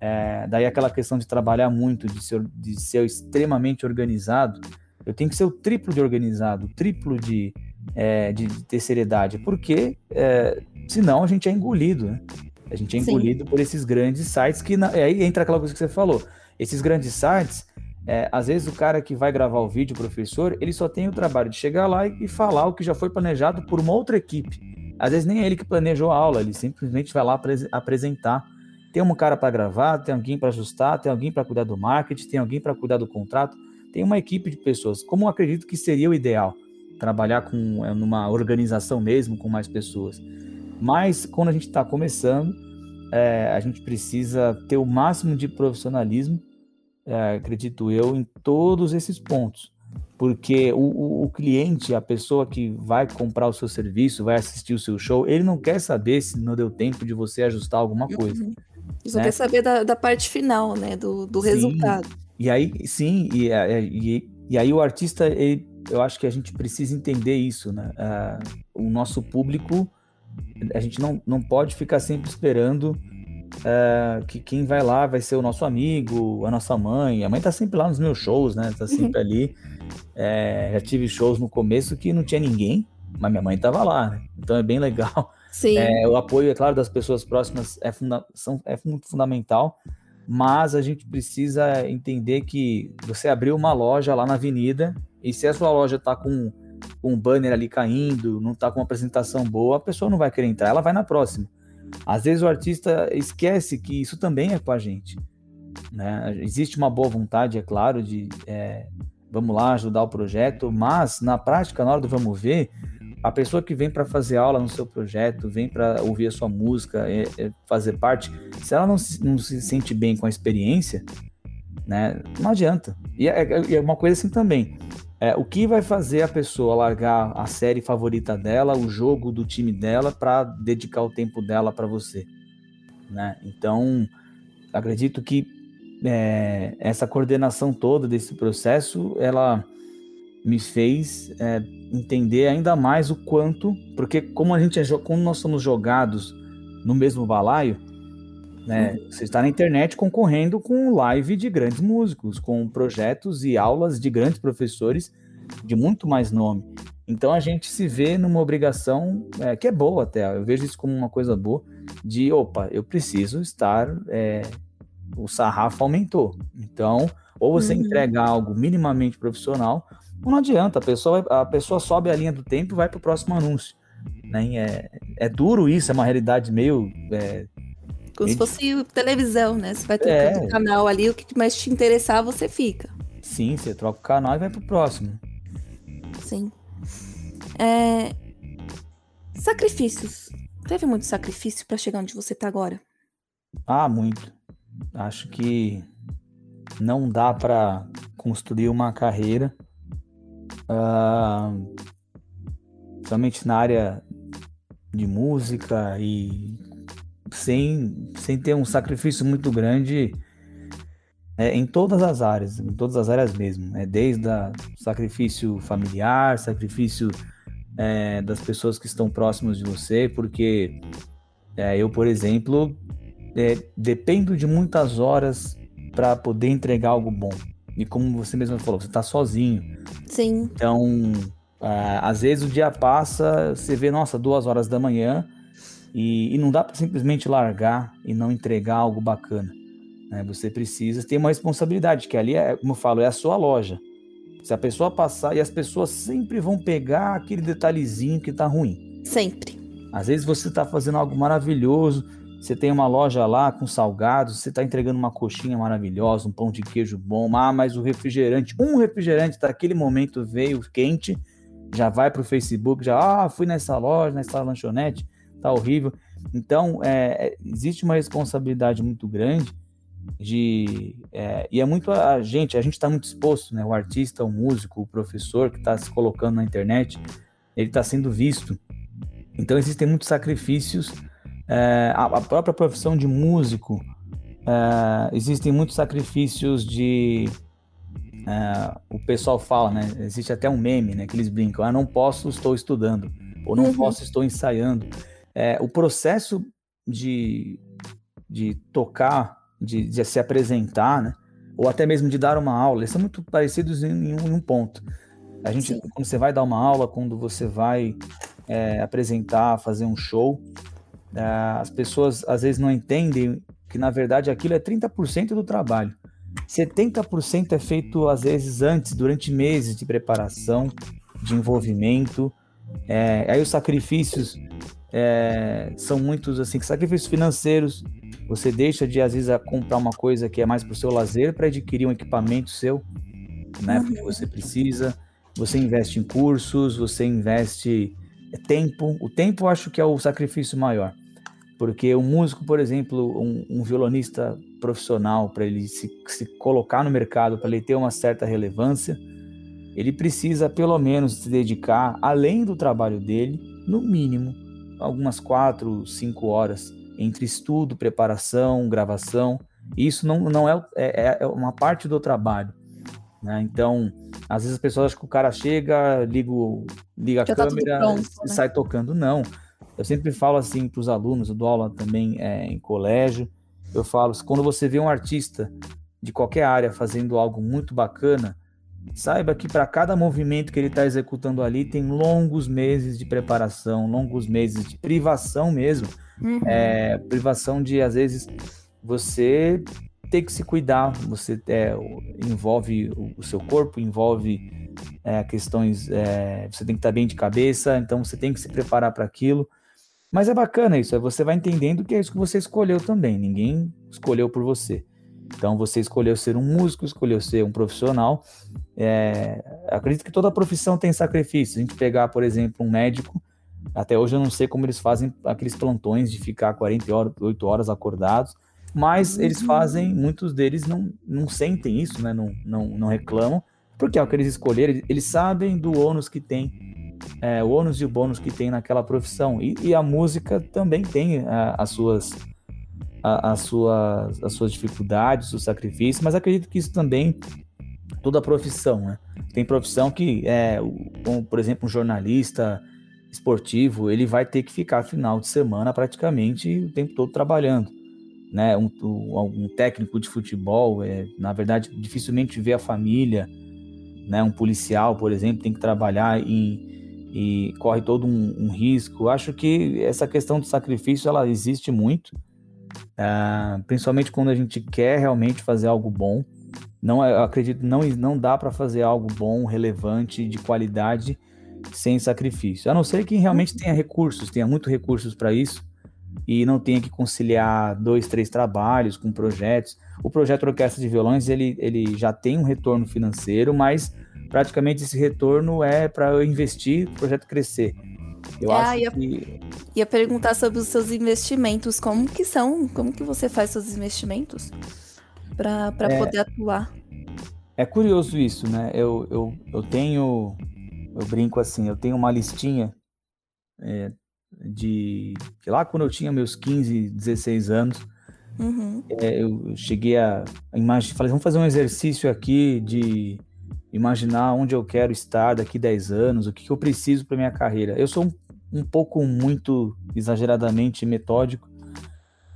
é, daí aquela questão de trabalhar muito, de ser, de ser extremamente organizado, eu tenho que ser o triplo de organizado, o triplo de, é, de, de ter seriedade, porque é, senão a gente é engolido, né? A gente é engolido Sim. por esses grandes sites que. Na, aí entra aquela coisa que você falou. Esses grandes sites, é, às vezes o cara que vai gravar o vídeo, o professor, ele só tem o trabalho de chegar lá e, e falar o que já foi planejado por uma outra equipe. Às vezes nem é ele que planejou a aula, ele simplesmente vai lá apres apresentar. Tem um cara para gravar, tem alguém para ajustar, tem alguém para cuidar do marketing, tem alguém para cuidar do contrato, tem uma equipe de pessoas. Como eu acredito que seria o ideal? Trabalhar com é, numa organização mesmo, com mais pessoas. Mas quando a gente está começando, é, a gente precisa ter o máximo de profissionalismo, é, acredito eu, em todos esses pontos. Porque o, o, cliente, a pessoa que vai comprar o seu serviço, vai assistir o seu show, ele não quer saber se não deu tempo de você ajustar alguma uhum. coisa. Só né? quer saber da, da, parte final, né? Do, do resultado. E aí, sim, e, é, e, e aí o artista, ele, eu acho que a gente precisa entender isso, né? Uh, o nosso público a gente não, não pode ficar sempre esperando uh, que quem vai lá vai ser o nosso amigo, a nossa mãe. A mãe tá sempre lá nos meus shows, né? Tá sempre [LAUGHS] ali. É, já tive shows no começo que não tinha ninguém, mas minha mãe tava lá, né? Então é bem legal. Sim. É, o apoio, é claro, das pessoas próximas é, funda são, é muito fundamental, mas a gente precisa entender que você abriu uma loja lá na avenida e se a sua loja tá com um banner ali caindo, não tá com uma apresentação boa, a pessoa não vai querer entrar, ela vai na próxima. Às vezes o artista esquece que isso também é com a gente. Né? Existe uma boa vontade, é claro, de é, vamos lá ajudar o projeto, mas na prática, na hora do vamos ver, a pessoa que vem para fazer aula no seu projeto, vem para ouvir a sua música, é, é fazer parte, se ela não se, não se sente bem com a experiência, né, não adianta. E é, é, é uma coisa assim também. É, o que vai fazer a pessoa largar a série favorita dela, o jogo do time dela, para dedicar o tempo dela para você? Né? Então, acredito que é, essa coordenação toda desse processo, ela me fez é, entender ainda mais o quanto, porque como a gente é, como nós somos jogados no mesmo balaio, né? Uhum. Você está na internet concorrendo com live de grandes músicos, com projetos e aulas de grandes professores de muito mais nome. Então a gente se vê numa obrigação é, que é boa até. Eu vejo isso como uma coisa boa de opa, eu preciso estar. É, o sarrafo aumentou. Então, ou você uhum. entrega algo minimamente profissional, não adianta. A pessoa, a pessoa sobe a linha do tempo e vai para o próximo anúncio. Né? É, é duro isso, é uma realidade meio é, como se fosse televisão, né? Você vai trocando é. canal ali, o que mais te interessar, você fica. Sim, você troca o canal e vai pro próximo. Sim. É... Sacrifícios. Teve muito sacrifício para chegar onde você tá agora? Ah, muito. Acho que não dá para construir uma carreira, uh, somente na área de música e sem, sem ter um sacrifício muito grande é, em todas as áreas, em todas as áreas mesmo. É, desde o sacrifício familiar, sacrifício é, das pessoas que estão próximas de você, porque é, eu, por exemplo, é, dependo de muitas horas para poder entregar algo bom. E como você mesmo falou, você está sozinho. Sim. Então, é, às vezes o dia passa, você vê, nossa, duas horas da manhã, e, e não dá para simplesmente largar e não entregar algo bacana. Né? Você precisa ter uma responsabilidade, que ali, é, como eu falo, é a sua loja. Se a pessoa passar, e as pessoas sempre vão pegar aquele detalhezinho que está ruim. Sempre. Às vezes você está fazendo algo maravilhoso, você tem uma loja lá com salgados, você está entregando uma coxinha maravilhosa, um pão de queijo bom, ah, mas o refrigerante, um refrigerante daquele momento veio quente, já vai para o Facebook, já, ah, fui nessa loja, nessa lanchonete, tá horrível. Então, é, é, existe uma responsabilidade muito grande de. É, e é muito a gente, a gente está muito exposto, né? O artista, o músico, o professor que está se colocando na internet, ele está sendo visto. Então, existem muitos sacrifícios. É, a, a, própria profissão de músico, é, existem muitos sacrifícios de. É, o pessoal fala, né? Existe até um meme, né? Que eles brincam: ah, não posso, estou estudando. Ou não uhum. posso, estou ensaiando é, o processo de, de tocar, de, de, se apresentar, né? ou até mesmo de dar uma aula, eles são muito parecidos em, em, um, em um, ponto. A gente, Sim. quando você vai dar uma aula, quando você vai é, apresentar, fazer um show, as pessoas às vezes não entendem que na verdade aquilo é 30% do trabalho. 70% é feito às vezes antes, durante meses de preparação, de envolvimento. É, aí os sacrifícios é, são muitos assim sacrifícios financeiros. Você deixa de às vezes comprar uma coisa que é mais para o seu lazer para adquirir um equipamento seu, né? Uhum. Porque você precisa. Você investe em cursos, você investe tempo. O tempo eu acho que é o sacrifício maior, porque um músico, por exemplo, um, um violonista profissional para ele se, se colocar no mercado, para ele ter uma certa relevância, ele precisa pelo menos se dedicar, além do trabalho dele, no mínimo algumas quatro, cinco horas entre estudo, preparação, gravação. Isso não, não é, é, é uma parte do trabalho. Né? Então, às vezes as pessoas acham que o cara chega, liga, liga a Já tá câmera tá pronto, e né? sai tocando. Não. Eu sempre falo assim para os alunos, eu dou aula também é, em colégio. Eu falo, quando você vê um artista de qualquer área fazendo algo muito bacana, Saiba que para cada movimento que ele está executando ali tem longos meses de preparação, longos meses de privação mesmo. Uhum. É, privação de, às vezes, você ter que se cuidar, você é, envolve o, seu corpo, envolve é, questões, é, você tem que estar bem de cabeça, então você tem que se preparar para aquilo. Mas é bacana isso, é você vai entendendo que é isso que você escolheu também. Ninguém escolheu por você. Então você escolheu ser um músico, escolheu ser um profissional. É, acredito que toda profissão tem sacrifício. A gente pegar, por exemplo, um médico, até hoje eu não sei como eles fazem aqueles plantões de ficar 48 horas acordados, mas eles fazem, muitos deles não, não sentem isso, né? não, não, não reclamam, porque é o que eles escolheram, eles sabem do ônus que tem, é, o ônus e o bônus que tem naquela profissão. E, e a música também tem é, as suas as suas, as suas dificuldades, os sacrifícios, mas acredito que isso também toda profissão, né? Tem profissão que é, como, por exemplo, um jornalista esportivo, ele vai ter que ficar final de semana praticamente o tempo todo trabalhando, né? Um, um técnico de futebol, é, na verdade, dificilmente vê a família, né? Um policial, por exemplo, tem que trabalhar e, corre todo um, um risco. Acho que essa questão do sacrifício ela existe muito Uh, principalmente quando a gente quer realmente fazer algo bom. Não, acredito, não, não dá para fazer algo bom, relevante, de qualidade, sem sacrifício. A não ser que realmente tenha recursos, tenha muito recursos para isso e não tenha que conciliar dois, três trabalhos com projetos. O projeto Orquestra de Violões ele, ele já tem um retorno financeiro, mas praticamente esse retorno é para eu investir, o projeto crescer. Eu ah, acho ia, que... ia perguntar sobre os seus investimentos, como que são, como que você faz seus investimentos para é, poder atuar? É curioso isso, né? Eu, eu, eu tenho, eu brinco assim, eu tenho uma listinha é, de, que lá quando eu tinha meus 15, 16 anos, uhum. é, eu cheguei a, a imaginar, falei, vamos fazer um exercício aqui de imaginar onde eu quero estar daqui 10 anos, o que, que eu preciso para minha carreira. Eu sou um um pouco muito exageradamente metódico.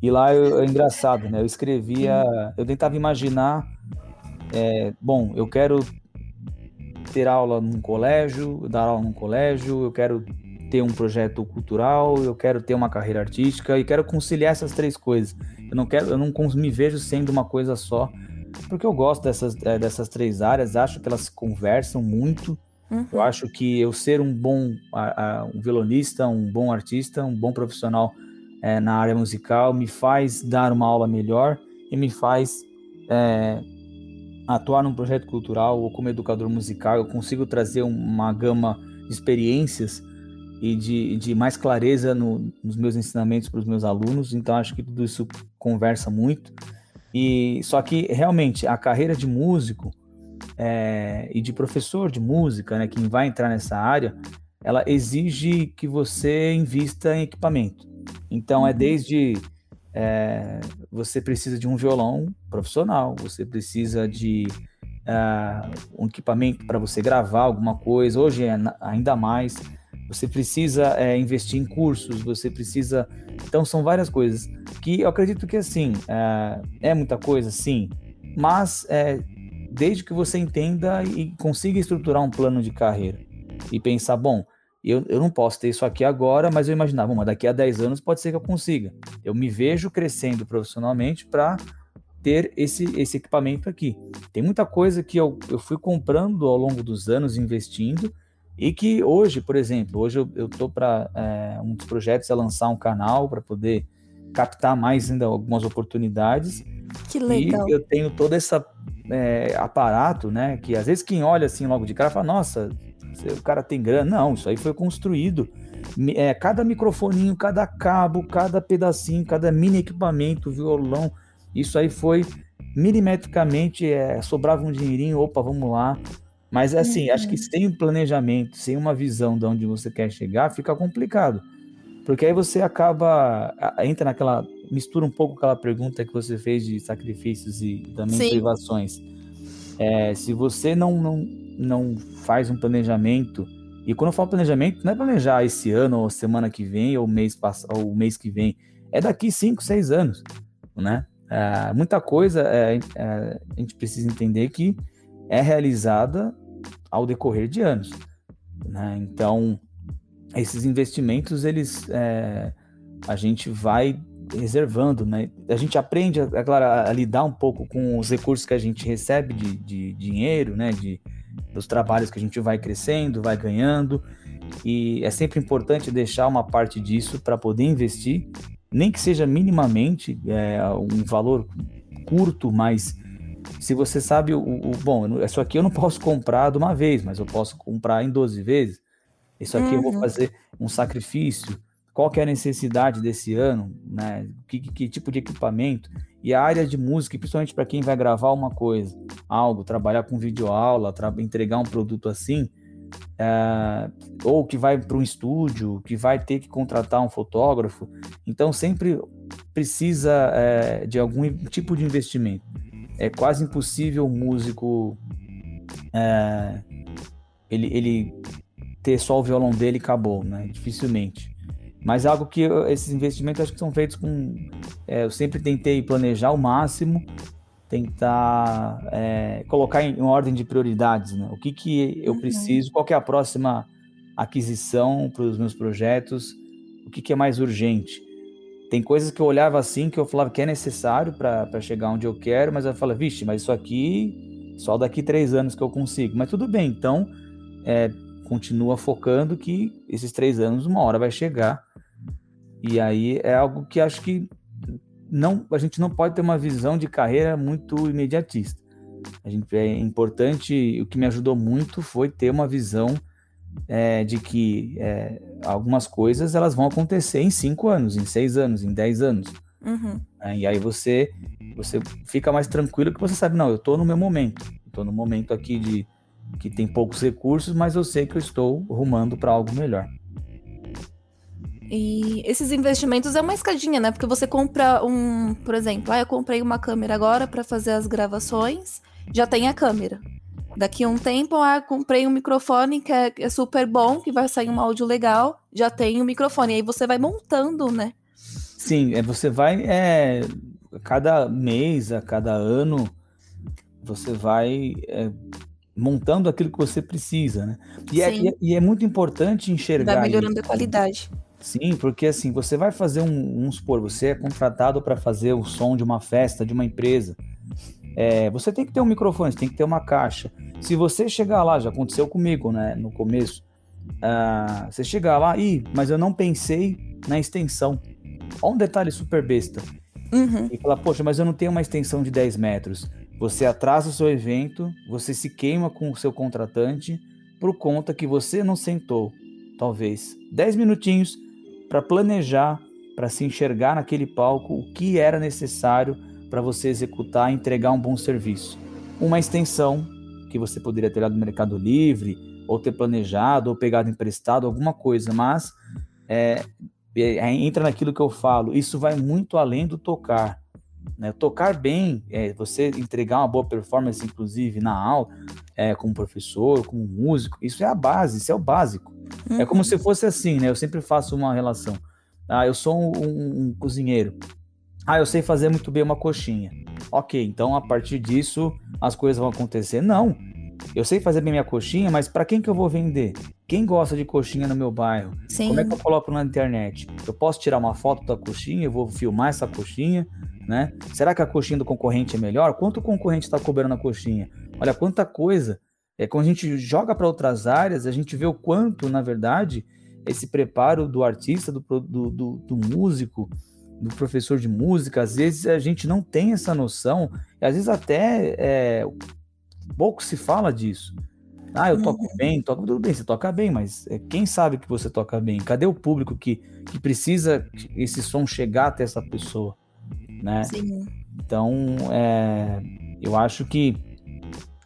E lá eu, é engraçado, né? Eu escrevia, eu tentava imaginar, é, bom, eu quero ter aula num colégio, dar aula num colégio, eu quero ter um projeto cultural, eu quero ter uma carreira artística e quero conciliar essas três coisas. Eu não quero, eu não me vejo sendo uma coisa só, porque eu gosto dessas, é, dessas três áreas, acho que elas conversam muito Uhum. Eu acho que eu ser um bom um violonista, um bom artista, um bom profissional é, na área musical me faz dar uma aula melhor e me faz é, atuar num projeto cultural ou como educador musical. Eu consigo trazer uma gama de experiências e de, de mais clareza no, nos meus ensinamentos para os meus alunos. Então acho que tudo isso conversa muito. E só que realmente a carreira de músico é, e de professor de música, né, quem vai entrar nessa área, ela exige que você invista em equipamento. Então, é uhum. desde é, você precisa de um violão profissional, você precisa de uh, um equipamento para você gravar alguma coisa, hoje é ainda mais. Você precisa é, investir em cursos, você precisa. Então, são várias coisas que eu acredito que, assim, uh, é muita coisa, sim, mas é, desde que você entenda e consiga estruturar um plano de carreira e pensar, bom, eu, eu não posso ter isso aqui agora, mas eu imaginava, bom, mas daqui a 10 anos pode ser que eu consiga. Eu me vejo crescendo profissionalmente para ter esse, esse equipamento aqui. Tem muita coisa que eu, eu fui comprando ao longo dos anos, investindo, e que hoje, por exemplo, hoje eu estou para é, um dos projetos é lançar um canal para poder captar mais ainda algumas oportunidades. Que legal. E eu tenho toda essa é, aparato, né? Que às vezes quem olha assim logo de cara fala, nossa, o cara tem grana. Não, isso aí foi construído. É, cada microfoninho, cada cabo, cada pedacinho, cada mini equipamento, violão, isso aí foi milimetricamente, é, sobrava um dinheirinho, opa, vamos lá. Mas assim, uhum. acho que sem um planejamento, sem uma visão de onde você quer chegar, fica complicado. Porque aí você acaba, entra naquela, mistura um pouco aquela pergunta que você fez de sacrifícios e também Sim. privações. É, se você não, não, não faz um planejamento, e quando eu falo planejamento, não é planejar esse ano, ou semana que vem, ou mês, ou mês que vem, é daqui 5, 6 anos, né? É, muita coisa é, é, a gente precisa entender que é realizada ao decorrer de anos, né? Então, esses investimentos, eles é, a gente vai reservando, né? A gente aprende, é claro, a lidar um pouco com os recursos que a gente recebe de, de dinheiro, né? De, dos trabalhos que a gente vai crescendo, vai ganhando. e é sempre importante deixar uma parte disso para poder investir, nem que seja minimamente é, um valor curto, mas se você sabe o, o, bom, isso aqui eu não [LAUGHS] posso comprar de uma vez, mas eu posso comprar em 12 vezes. Isso aqui uhum. eu vou uhum. fazer um sacrifício. Qual que é a necessidade desse ano, né? Que, que, que tipo de equipamento? E a área de música, principalmente para quem vai gravar uma coisa, algo, trabalhar com videoaula, entregar um produto assim, é, ou que vai para um estúdio, que vai ter que contratar um fotógrafo. Então sempre precisa é, de algum tipo de investimento. É quase impossível um músico é, ele, ele ter só o violão dele e acabou, né? Dificilmente. Mas algo que esses investimentos acho que são feitos com. É, eu sempre tentei planejar o máximo tentar é, colocar em, em, ordem de prioridades, né? O que, que eu uhum. preciso, qual é a próxima aquisição para os meus projetos, o que, que é mais urgente. Tem coisas que eu olhava assim que eu falava que é necessário para chegar onde eu quero, mas eu falava, vixe, mas isso aqui só daqui três anos que eu consigo. Mas tudo bem, então é, continua focando que esses três anos, uma hora vai chegar. E aí é algo que acho que não, a gente não pode ter uma visão de carreira muito imediatista. A gente, é importante, o que me ajudou muito foi ter uma visão é, de que é, algumas coisas elas vão acontecer em cinco anos, em seis anos, em dez anos. Uhum. É, e aí você, você fica mais tranquilo que você sabe, não, eu estou no meu momento. Estou no momento aqui de que tem poucos recursos, mas eu sei que eu estou rumando para algo melhor. E esses investimentos é uma escadinha, né? Porque você compra um, por exemplo, ah, eu comprei uma câmera agora para fazer as gravações, já tem a câmera. Daqui a um tempo, ah, comprei um microfone que é, é super bom, que vai sair um áudio legal, já tem o um microfone. E aí você vai montando, né? Sim, é, você vai. É, cada mês, a cada ano, você vai é, montando aquilo que você precisa, né? E, é, e é, e é, muito importante enxergar. Vai melhorando isso. a qualidade. Sim, porque assim, você vai fazer um, um supor, você é contratado para fazer o som de uma festa, de uma empresa. É, você tem que ter um microfone, tem que ter uma caixa. Se você chegar lá, já aconteceu comigo, né, no começo, uh, você chegar lá, e mas eu não pensei na extensão. Olha um detalhe super besta. Uhum. E falar, poxa, mas eu não tenho uma extensão de 10 metros. Você atrasa o seu evento, você se queima com o seu contratante por conta que você não sentou, talvez, 10 minutinhos para planejar, para se enxergar naquele palco o que era necessário para você executar e entregar um bom serviço. Uma extensão que você poderia ter dado no Mercado Livre, ou ter planejado, ou pegado emprestado, alguma coisa, mas é, é, entra naquilo que eu falo, isso vai muito além do tocar. Né? Tocar bem, é, você entregar uma boa performance, inclusive na aula, é, como professor, como músico, isso é a base, isso é o básico. Uhum. É como se fosse assim, né? Eu sempre faço uma relação. Ah, eu sou um, um, um cozinheiro. Ah, eu sei fazer muito bem uma coxinha. Ok, então a partir disso as coisas vão acontecer. Não, eu sei fazer bem minha coxinha, mas para quem que eu vou vender? Quem gosta de coxinha no meu bairro? Sim. Como é que eu coloco na internet? Eu posso tirar uma foto da coxinha, eu vou filmar essa coxinha, né? Será que a coxinha do concorrente é melhor? Quanto o concorrente está cobrando a coxinha? Olha quanta coisa é, quando a gente joga para outras áreas, a gente vê o quanto, na verdade, esse preparo do artista, do, do, do, do músico, do professor de música, às vezes a gente não tem essa noção, e às vezes até é, pouco se fala disso. Ah, eu toco uhum. bem, toco tudo bem, você toca bem, mas é, quem sabe que você toca bem? Cadê o público que, que precisa esse som chegar até essa pessoa, né? Sim. Então, é, eu acho que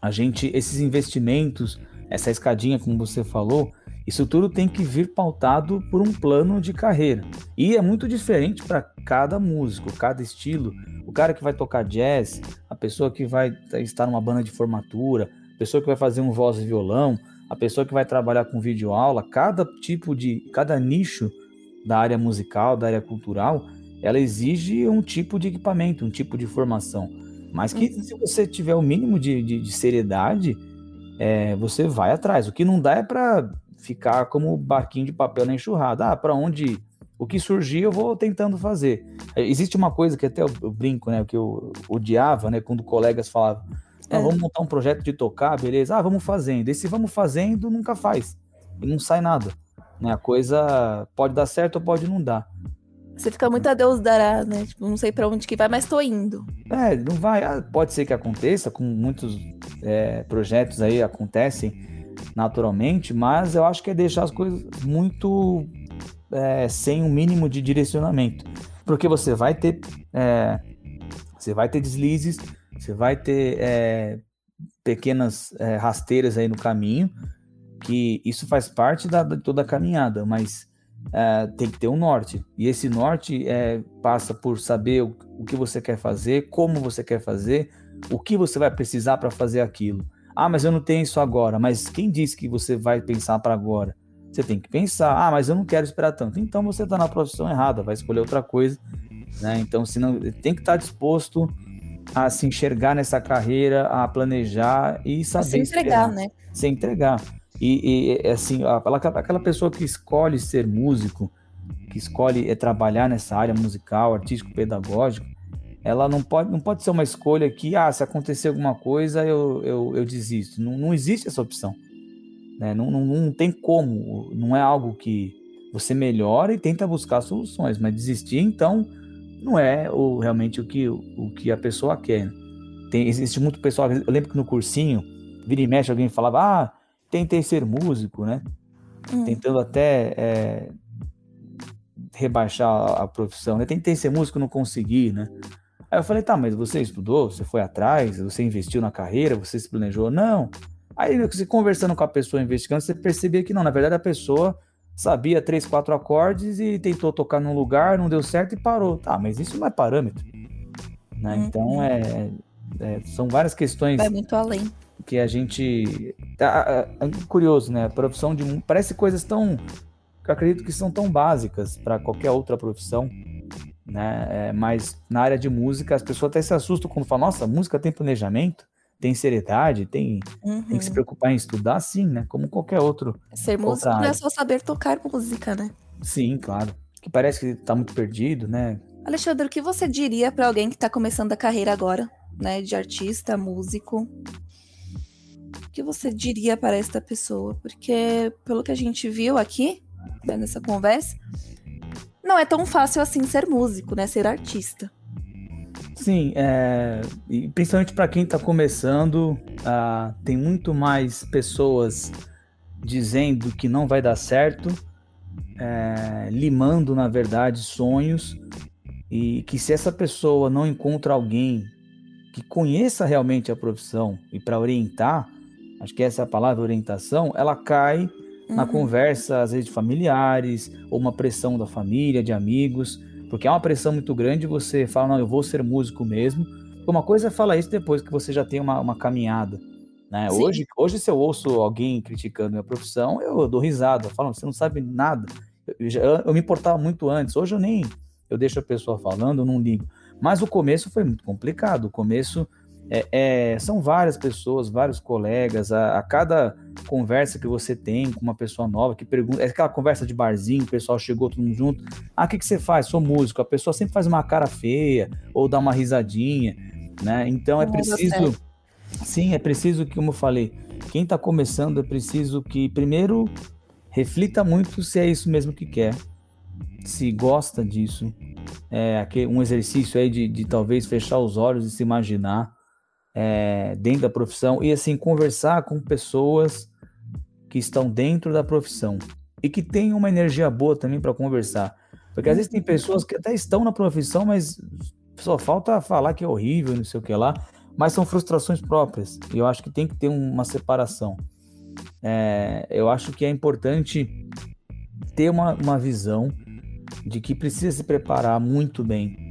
a gente, esses investimentos, essa escadinha, como você falou, isso tudo tem que vir pautado por um plano de carreira. E é muito diferente para cada músico, cada estilo. O cara que vai tocar jazz, a pessoa que vai estar numa banda de formatura, a pessoa que vai fazer um voz e violão, a pessoa que vai trabalhar com videoaula, cada tipo de, cada nicho da área musical, da área cultural, ela exige um tipo de equipamento, um tipo de formação. Mas que uhum. se você tiver o mínimo de, de, de seriedade, é, você vai atrás. O que não dá é para ficar como barquinho de papel na enxurrada. Ah, para onde o que surgir eu vou tentando fazer. É, existe uma coisa que até eu, brinco, né, que eu odiava, né, quando colegas falavam, ah, é. vamos montar um projeto de tocar, beleza? Ah, vamos fazendo. Esse vamos fazendo nunca faz. E não sai nada. Né? A coisa pode dar certo ou pode não dar. Você fica muito a Deus dará, né? Tipo, não sei para onde que vai, mas tô indo. É, não vai. Ah, pode ser que aconteça, com muitos é, projetos aí acontecem naturalmente, mas eu acho que é deixar as coisas muito é, sem um mínimo de direcionamento. Porque você vai ter. É, você vai ter deslizes, você vai ter é, pequenas é, rasteiras aí no caminho, que isso faz parte da, de toda a caminhada, mas é, tem que ter um norte. E esse norte é, passa por saber o, o, que você quer fazer, como você quer fazer, o que você vai precisar para fazer aquilo. Ah, mas eu não tenho isso agora. Mas quem disse que você vai pensar para agora? Você tem que pensar. Ah, mas eu não quero esperar tanto. Então você está na profissão errada, vai escolher outra coisa. Né? Então, senão, tem que estar tá disposto a se enxergar nessa carreira, a planejar e saber. Se entregar, esperar, né? Se entregar. E, e assim, aquela, aquela pessoa que escolhe ser músico, que escolhe é, trabalhar nessa área musical, artístico, pedagógico, ela não pode, não pode ser uma escolha que, ah, se acontecer alguma coisa, eu, eu, eu desisto. Não, não existe essa opção. Né? Não, não, não tem como, não é algo que você melhora e tenta buscar soluções, mas desistir, então, não é o, realmente o que, o, que a pessoa quer. Tem, existe muito pessoal, eu lembro que no cursinho, vira e mexe, alguém falava, ah, tentei ser músico, né? Hum. Tentando até é, rebaixar a, a profissão, né? Tentei ser músico, não consegui, né? Aí eu falei, tá, mas você estudou, você foi atrás, você investiu na carreira, você se planejou? Não. Aí você conversando com a pessoa, investigando, você percebia que não, na verdade a pessoa sabia três, quatro acordes e tentou tocar num lugar, não deu certo e parou. Tá, mas isso não é parâmetro. Né? Uhum. Então é, é, são várias questões. Vai muito além que a gente. É, é curioso, né? A profissão de. Parece coisas tão. que eu acredito que são tão básicas para qualquer outra profissão, né? É, mas na área de música, as pessoas até se assustam quando falam: nossa, música tem planejamento, tem seriedade, tem, uhum. tem que se uhum. preocupar em estudar, sim, né? Como qualquer outro. Ser músico não é só saber tocar música, né? Sim, claro. Que parece que tá muito perdido, né? Alexandre, o que você diria para alguém que está começando a carreira agora, né, de artista, músico, que você diria para esta pessoa? Porque, pelo que a gente viu aqui, né, nessa conversa, não é tão fácil assim ser músico, né? Ser artista. Sim, é, e principalmente para quem está começando, uh, tem muito mais pessoas dizendo que não vai dar certo, é, limando, na verdade, sonhos, e que se essa pessoa não encontra alguém que conheça realmente a profissão e para orientar, acho que essa é a palavra orientação, ela cai uhum. na conversa, às vezes, de familiares, ou uma pressão da família, de amigos, porque é uma pressão muito grande você fala, não, eu vou ser músico mesmo. Uma coisa é falar isso depois que você já tem uma, uma caminhada. Né? Hoje, hoje, se eu ouço alguém criticando minha profissão, eu dou risada, eu falo, você não sabe nada. Eu, eu, eu me importava muito antes, hoje eu nem eu deixo a pessoa falando, eu não ligo. Mas o começo foi muito complicado. O começo é, é, são várias pessoas, vários colegas, a, a, cada conversa que você tem com uma pessoa nova que pergunta, é aquela conversa de barzinho, o pessoal chegou todo mundo junto, ah, o que, que você faz? Sou músico, a pessoa sempre faz uma cara feia ou dá uma risadinha, né? Então é preciso, sim, é preciso que, como eu falei, quem está começando é preciso que primeiro reflita muito se é isso mesmo que quer, se gosta disso, é um exercício aí de, de talvez fechar os olhos e se imaginar é, dentro da profissão e assim conversar com pessoas que estão dentro da profissão e que têm uma energia boa também para conversar. Porque às vezes tem pessoas que até estão na profissão, mas só falta falar que é horrível, não sei o que lá, mas são frustrações próprias. E eu acho que tem que ter uma separação. É, eu acho que é importante ter uma, uma visão de que precisa se preparar muito bem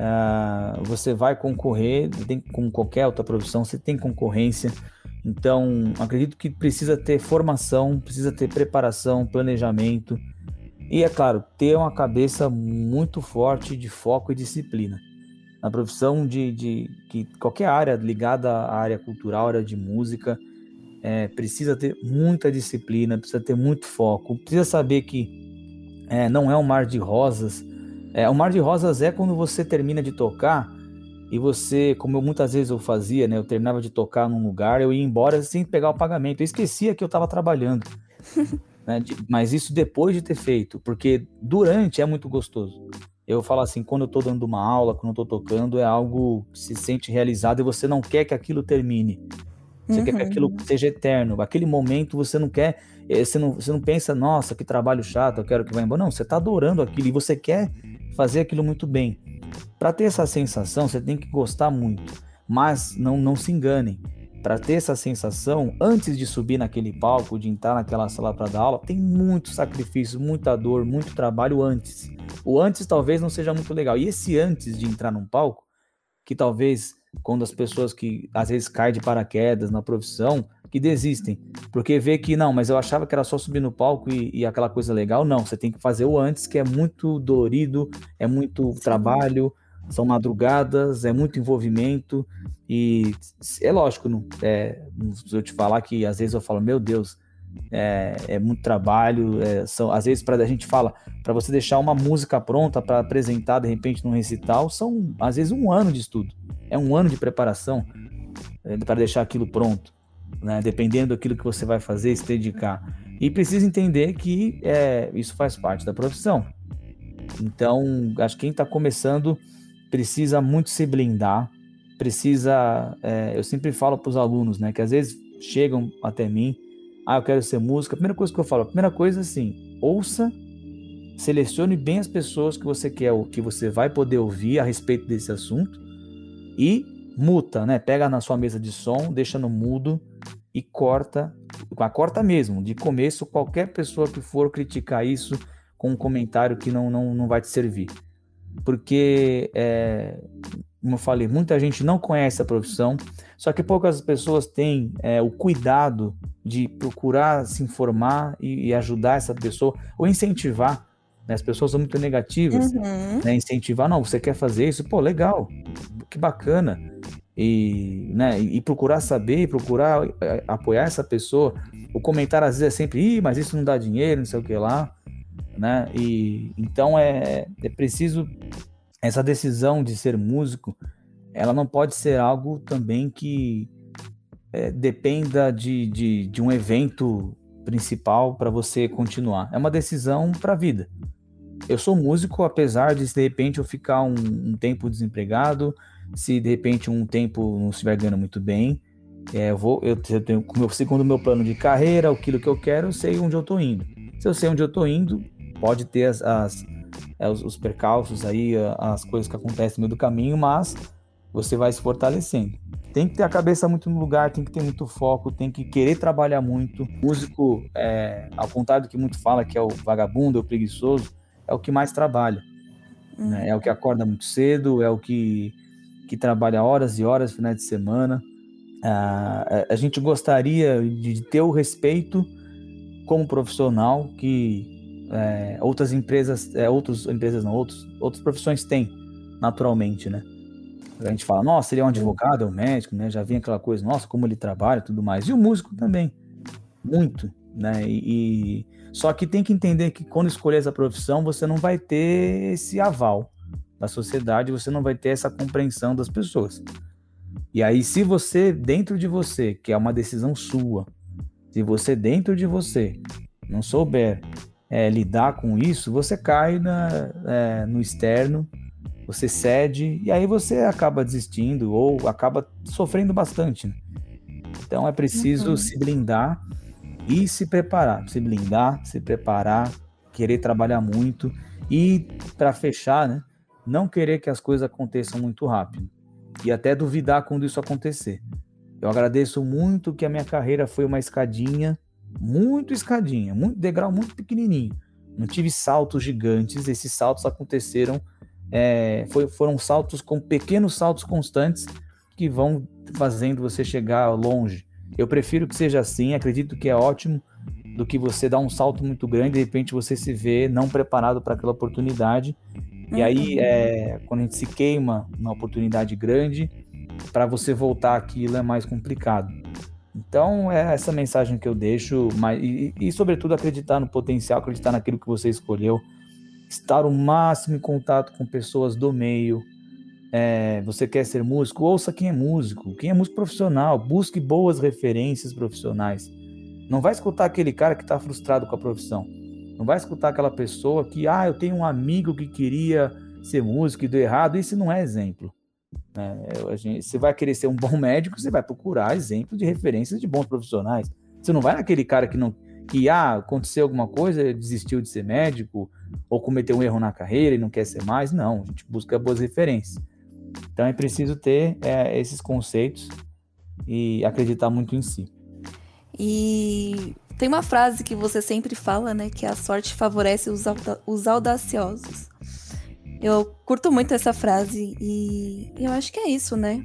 Uh, você vai concorrer, tem, qualquer outra profissão, você tem concorrência. Então, acredito que precisa ter formação, precisa ter preparação, planejamento e, é claro, ter uma cabeça muito forte de foco e disciplina. Na profissão de, de que qualquer área ligada à área cultural, área de música, é, precisa ter muita disciplina, precisa ter muito foco, precisa saber que é, não é um mar de rosas, é, o Mar de Rosas é quando você termina de tocar e você, como eu, muitas vezes eu fazia, né? Eu terminava de tocar num lugar, eu ia embora sem pegar o pagamento. Eu esquecia que eu estava trabalhando. [LAUGHS] Né? De, mas isso depois de ter feito, porque durante é muito gostoso. Eu falo assim, quando eu estou dando uma aula, quando eu estou tocando, é algo que se sente realizado e você não quer que aquilo termine. Você uhum. quer que aquilo uhum. seja eterno. Aquele momento você não quer, você não, você não pensa, nossa, que trabalho chato, eu quero que vá embora. Não, você está adorando aquilo e você quer fazer aquilo muito bem. Para ter essa sensação, você tem que gostar muito. Mas não, não se enganem. Para ter essa sensação, antes de subir naquele palco, de entrar naquela sala para dar aula, tem muito sacrifício, muita dor, muito trabalho antes. O antes talvez não seja muito legal. E esse antes de entrar num palco, que talvez quando as pessoas que às vezes caem de paraquedas na profissão, que desistem, porque vê que não, mas eu achava que era só subir no palco e, e aquela coisa legal. Não, você tem que fazer o antes, que é muito dolorido, é muito trabalho, são madrugadas, é muito envolvimento. E é lógico, não, é, se eu te falar que às vezes eu falo, meu Deus, é, é muito trabalho, é, são, às vezes para a gente fala, para você deixar uma música pronta para apresentar de repente num recital, são às vezes um ano de estudo, é um ano de preparação é, para deixar aquilo pronto, né? dependendo daquilo que você vai fazer, se dedicar. E precisa entender que é, isso faz parte da profissão. Então, acho que quem está começando precisa muito se blindar, precisa. É, eu sempre falo para os alunos, né, que às vezes chegam até mim, ah, eu quero ser música. A primeira coisa que eu falo, a primeira coisa assim, ouça, selecione bem as pessoas que você quer, que você vai poder ouvir a respeito desse assunto e muta, né? Pega na sua mesa de som, deixa no mudo e corta, corta mesmo, de começo, qualquer pessoa que for criticar isso com um comentário que não, não, não vai te servir porque, é, como eu falei, muita gente não conhece a profissão, só que poucas pessoas têm é, o cuidado de procurar se informar e, e ajudar essa pessoa, ou incentivar. Né? As pessoas são muito negativas, uhum. né? incentivar, não, você quer fazer isso? Pô, legal, que bacana. E, né, e procurar saber, procurar é, apoiar essa pessoa. O comentário às vezes é sempre, Ih, mas isso não dá dinheiro, não sei o que lá né? E então é, é preciso essa decisão de ser músico, ela não pode ser algo também que é, dependa de, de, de um evento principal para você continuar. É uma decisão para a vida. Eu sou músico, apesar de de repente eu ficar um, um, tempo desempregado, se de repente um tempo não estiver ganhando muito bem, é, eu vou, eu, eu tenho, segundo o meu plano de carreira, aquilo que eu quero, eu sei onde eu estou indo. Se eu sei onde eu estou indo, pode ter as, as é, os, os, percalços aí, as coisas que acontecem no meio do caminho, mas você vai se fortalecendo. Tem que ter a cabeça muito no lugar, tem que ter muito foco, tem que querer trabalhar muito. O músico, é, ao contrário do que muito fala que é o vagabundo, é o preguiçoso, é o que mais trabalha. Né? É o que acorda muito cedo, é o que, que trabalha horas e horas, finais de semana. Ah, a gente gostaria de ter o respeito como profissional que é, outras empresas, é, outras empresas não, outros, outras profissões têm, naturalmente, né? A gente fala, nossa, ele é um advogado, é um médico, né? Já vem aquela coisa, nossa, como ele trabalha e tudo mais. E o músico também, muito, né? E, e, só que tem que entender que quando escolher essa profissão, você não vai ter esse aval da sociedade, você não vai ter essa compreensão das pessoas. E aí, se você, dentro de você, que é uma decisão sua, se você dentro de você não souber é, lidar com isso, você cai na, é, no externo, você cede e aí você acaba desistindo ou acaba sofrendo bastante. Né? Então é preciso uhum. se blindar e se preparar, se blindar, se preparar, querer trabalhar muito e para fechar, né, não querer que as coisas aconteçam muito rápido e até duvidar quando isso acontecer. Eu agradeço muito que a minha carreira foi uma escadinha muito escadinha, muito degrau muito pequenininho. Não tive saltos gigantes. Esses saltos aconteceram, é, foi, foram saltos com pequenos saltos constantes que vão fazendo você chegar longe. Eu prefiro que seja assim. Acredito que é ótimo do que você dar um salto muito grande e de repente você se vê não preparado para aquela oportunidade. E aí, uhum. é, quando a gente se queima na oportunidade grande, para você voltar aquilo é mais complicado. Então é essa mensagem que eu deixo, mas, e, e, sobretudo acreditar no potencial, acreditar naquilo que você escolheu, estar o máximo em contato com pessoas do meio. É, você quer ser músico? Ouça quem é músico, quem é músico profissional, busque boas referências profissionais. Não vai escutar aquele cara que está frustrado com a profissão. Não vai escutar aquela pessoa que, ah, eu tenho um amigo que queria ser músico e deu errado. Isso não é exemplo. É, gente, você vai querer ser um bom médico, você vai procurar exemplos de referências de bons profissionais. Você não vai naquele cara que não que ah, aconteceu alguma coisa, desistiu de ser médico ou cometeu um erro na carreira e não quer ser mais. Não, a gente busca boas referências. Então é preciso ter é, esses conceitos e acreditar muito em si. E tem uma frase que você sempre fala, né? Que a sorte favorece os, os audaciosos. Eu curto muito essa frase e eu acho que é isso, né?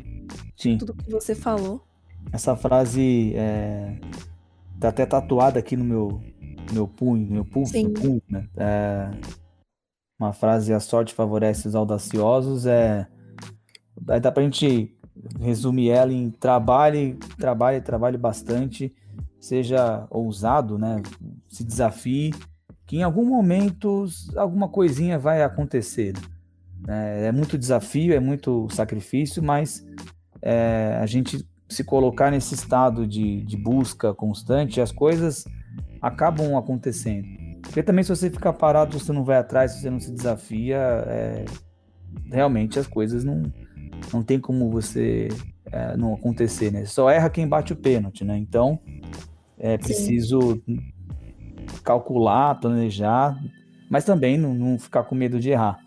Sim. Tudo que você falou. Essa frase é, tá até tatuada aqui no meu, meu punho, meu pulso, Sim. punho, né? É, uma frase, a sorte favorece os audaciosos, é... Aí dá pra gente resumir ela em trabalhe, trabalhe, trabalhe bastante, seja ousado, né? Se desafie, que em algum momento alguma coisinha vai acontecer. Né? É muito desafio, é muito sacrifício, mas é, a gente se colocar nesse estado de, de busca constante, as coisas acabam acontecendo. Porque também se você ficar parado, você não vai atrás, se você não se desafia, é, realmente as coisas não, não tem como você é, não acontecer, né? Só erra quem bate o pênalti, né? Então é preciso Sim. calcular, planejar, mas também não, não, ficar com medo de errar.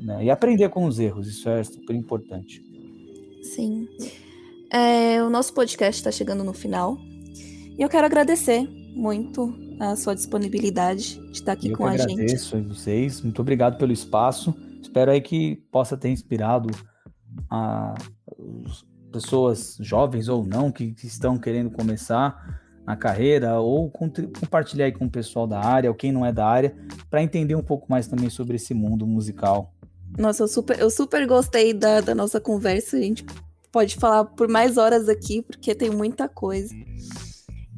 Né? E aprender com os erros, isso é super importante. Sim. É, o nosso podcast está chegando no final. E eu quero agradecer muito a sua disponibilidade de estar aqui eu com a gente. Eu agradeço a vocês. Muito obrigado pelo espaço. Espero aí que possa ter inspirado a pessoas jovens ou não que, que estão querendo começar na carreira ou compartilhar aí com o pessoal da área ou quem não é da área para entender um pouco mais também sobre esse mundo musical. Nossa, eu super, eu super gostei da, da nossa conversa. A gente pode falar por mais horas aqui, porque tem muita coisa.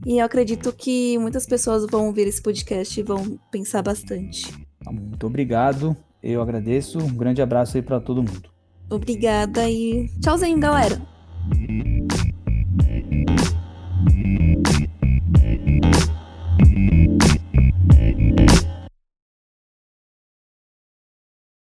E eu acredito que muitas pessoas vão ouvir esse podcast e vão pensar bastante. Tá muito obrigado. Eu agradeço. Um grande abraço aí para todo mundo. Obrigada e tchauzinho, galera.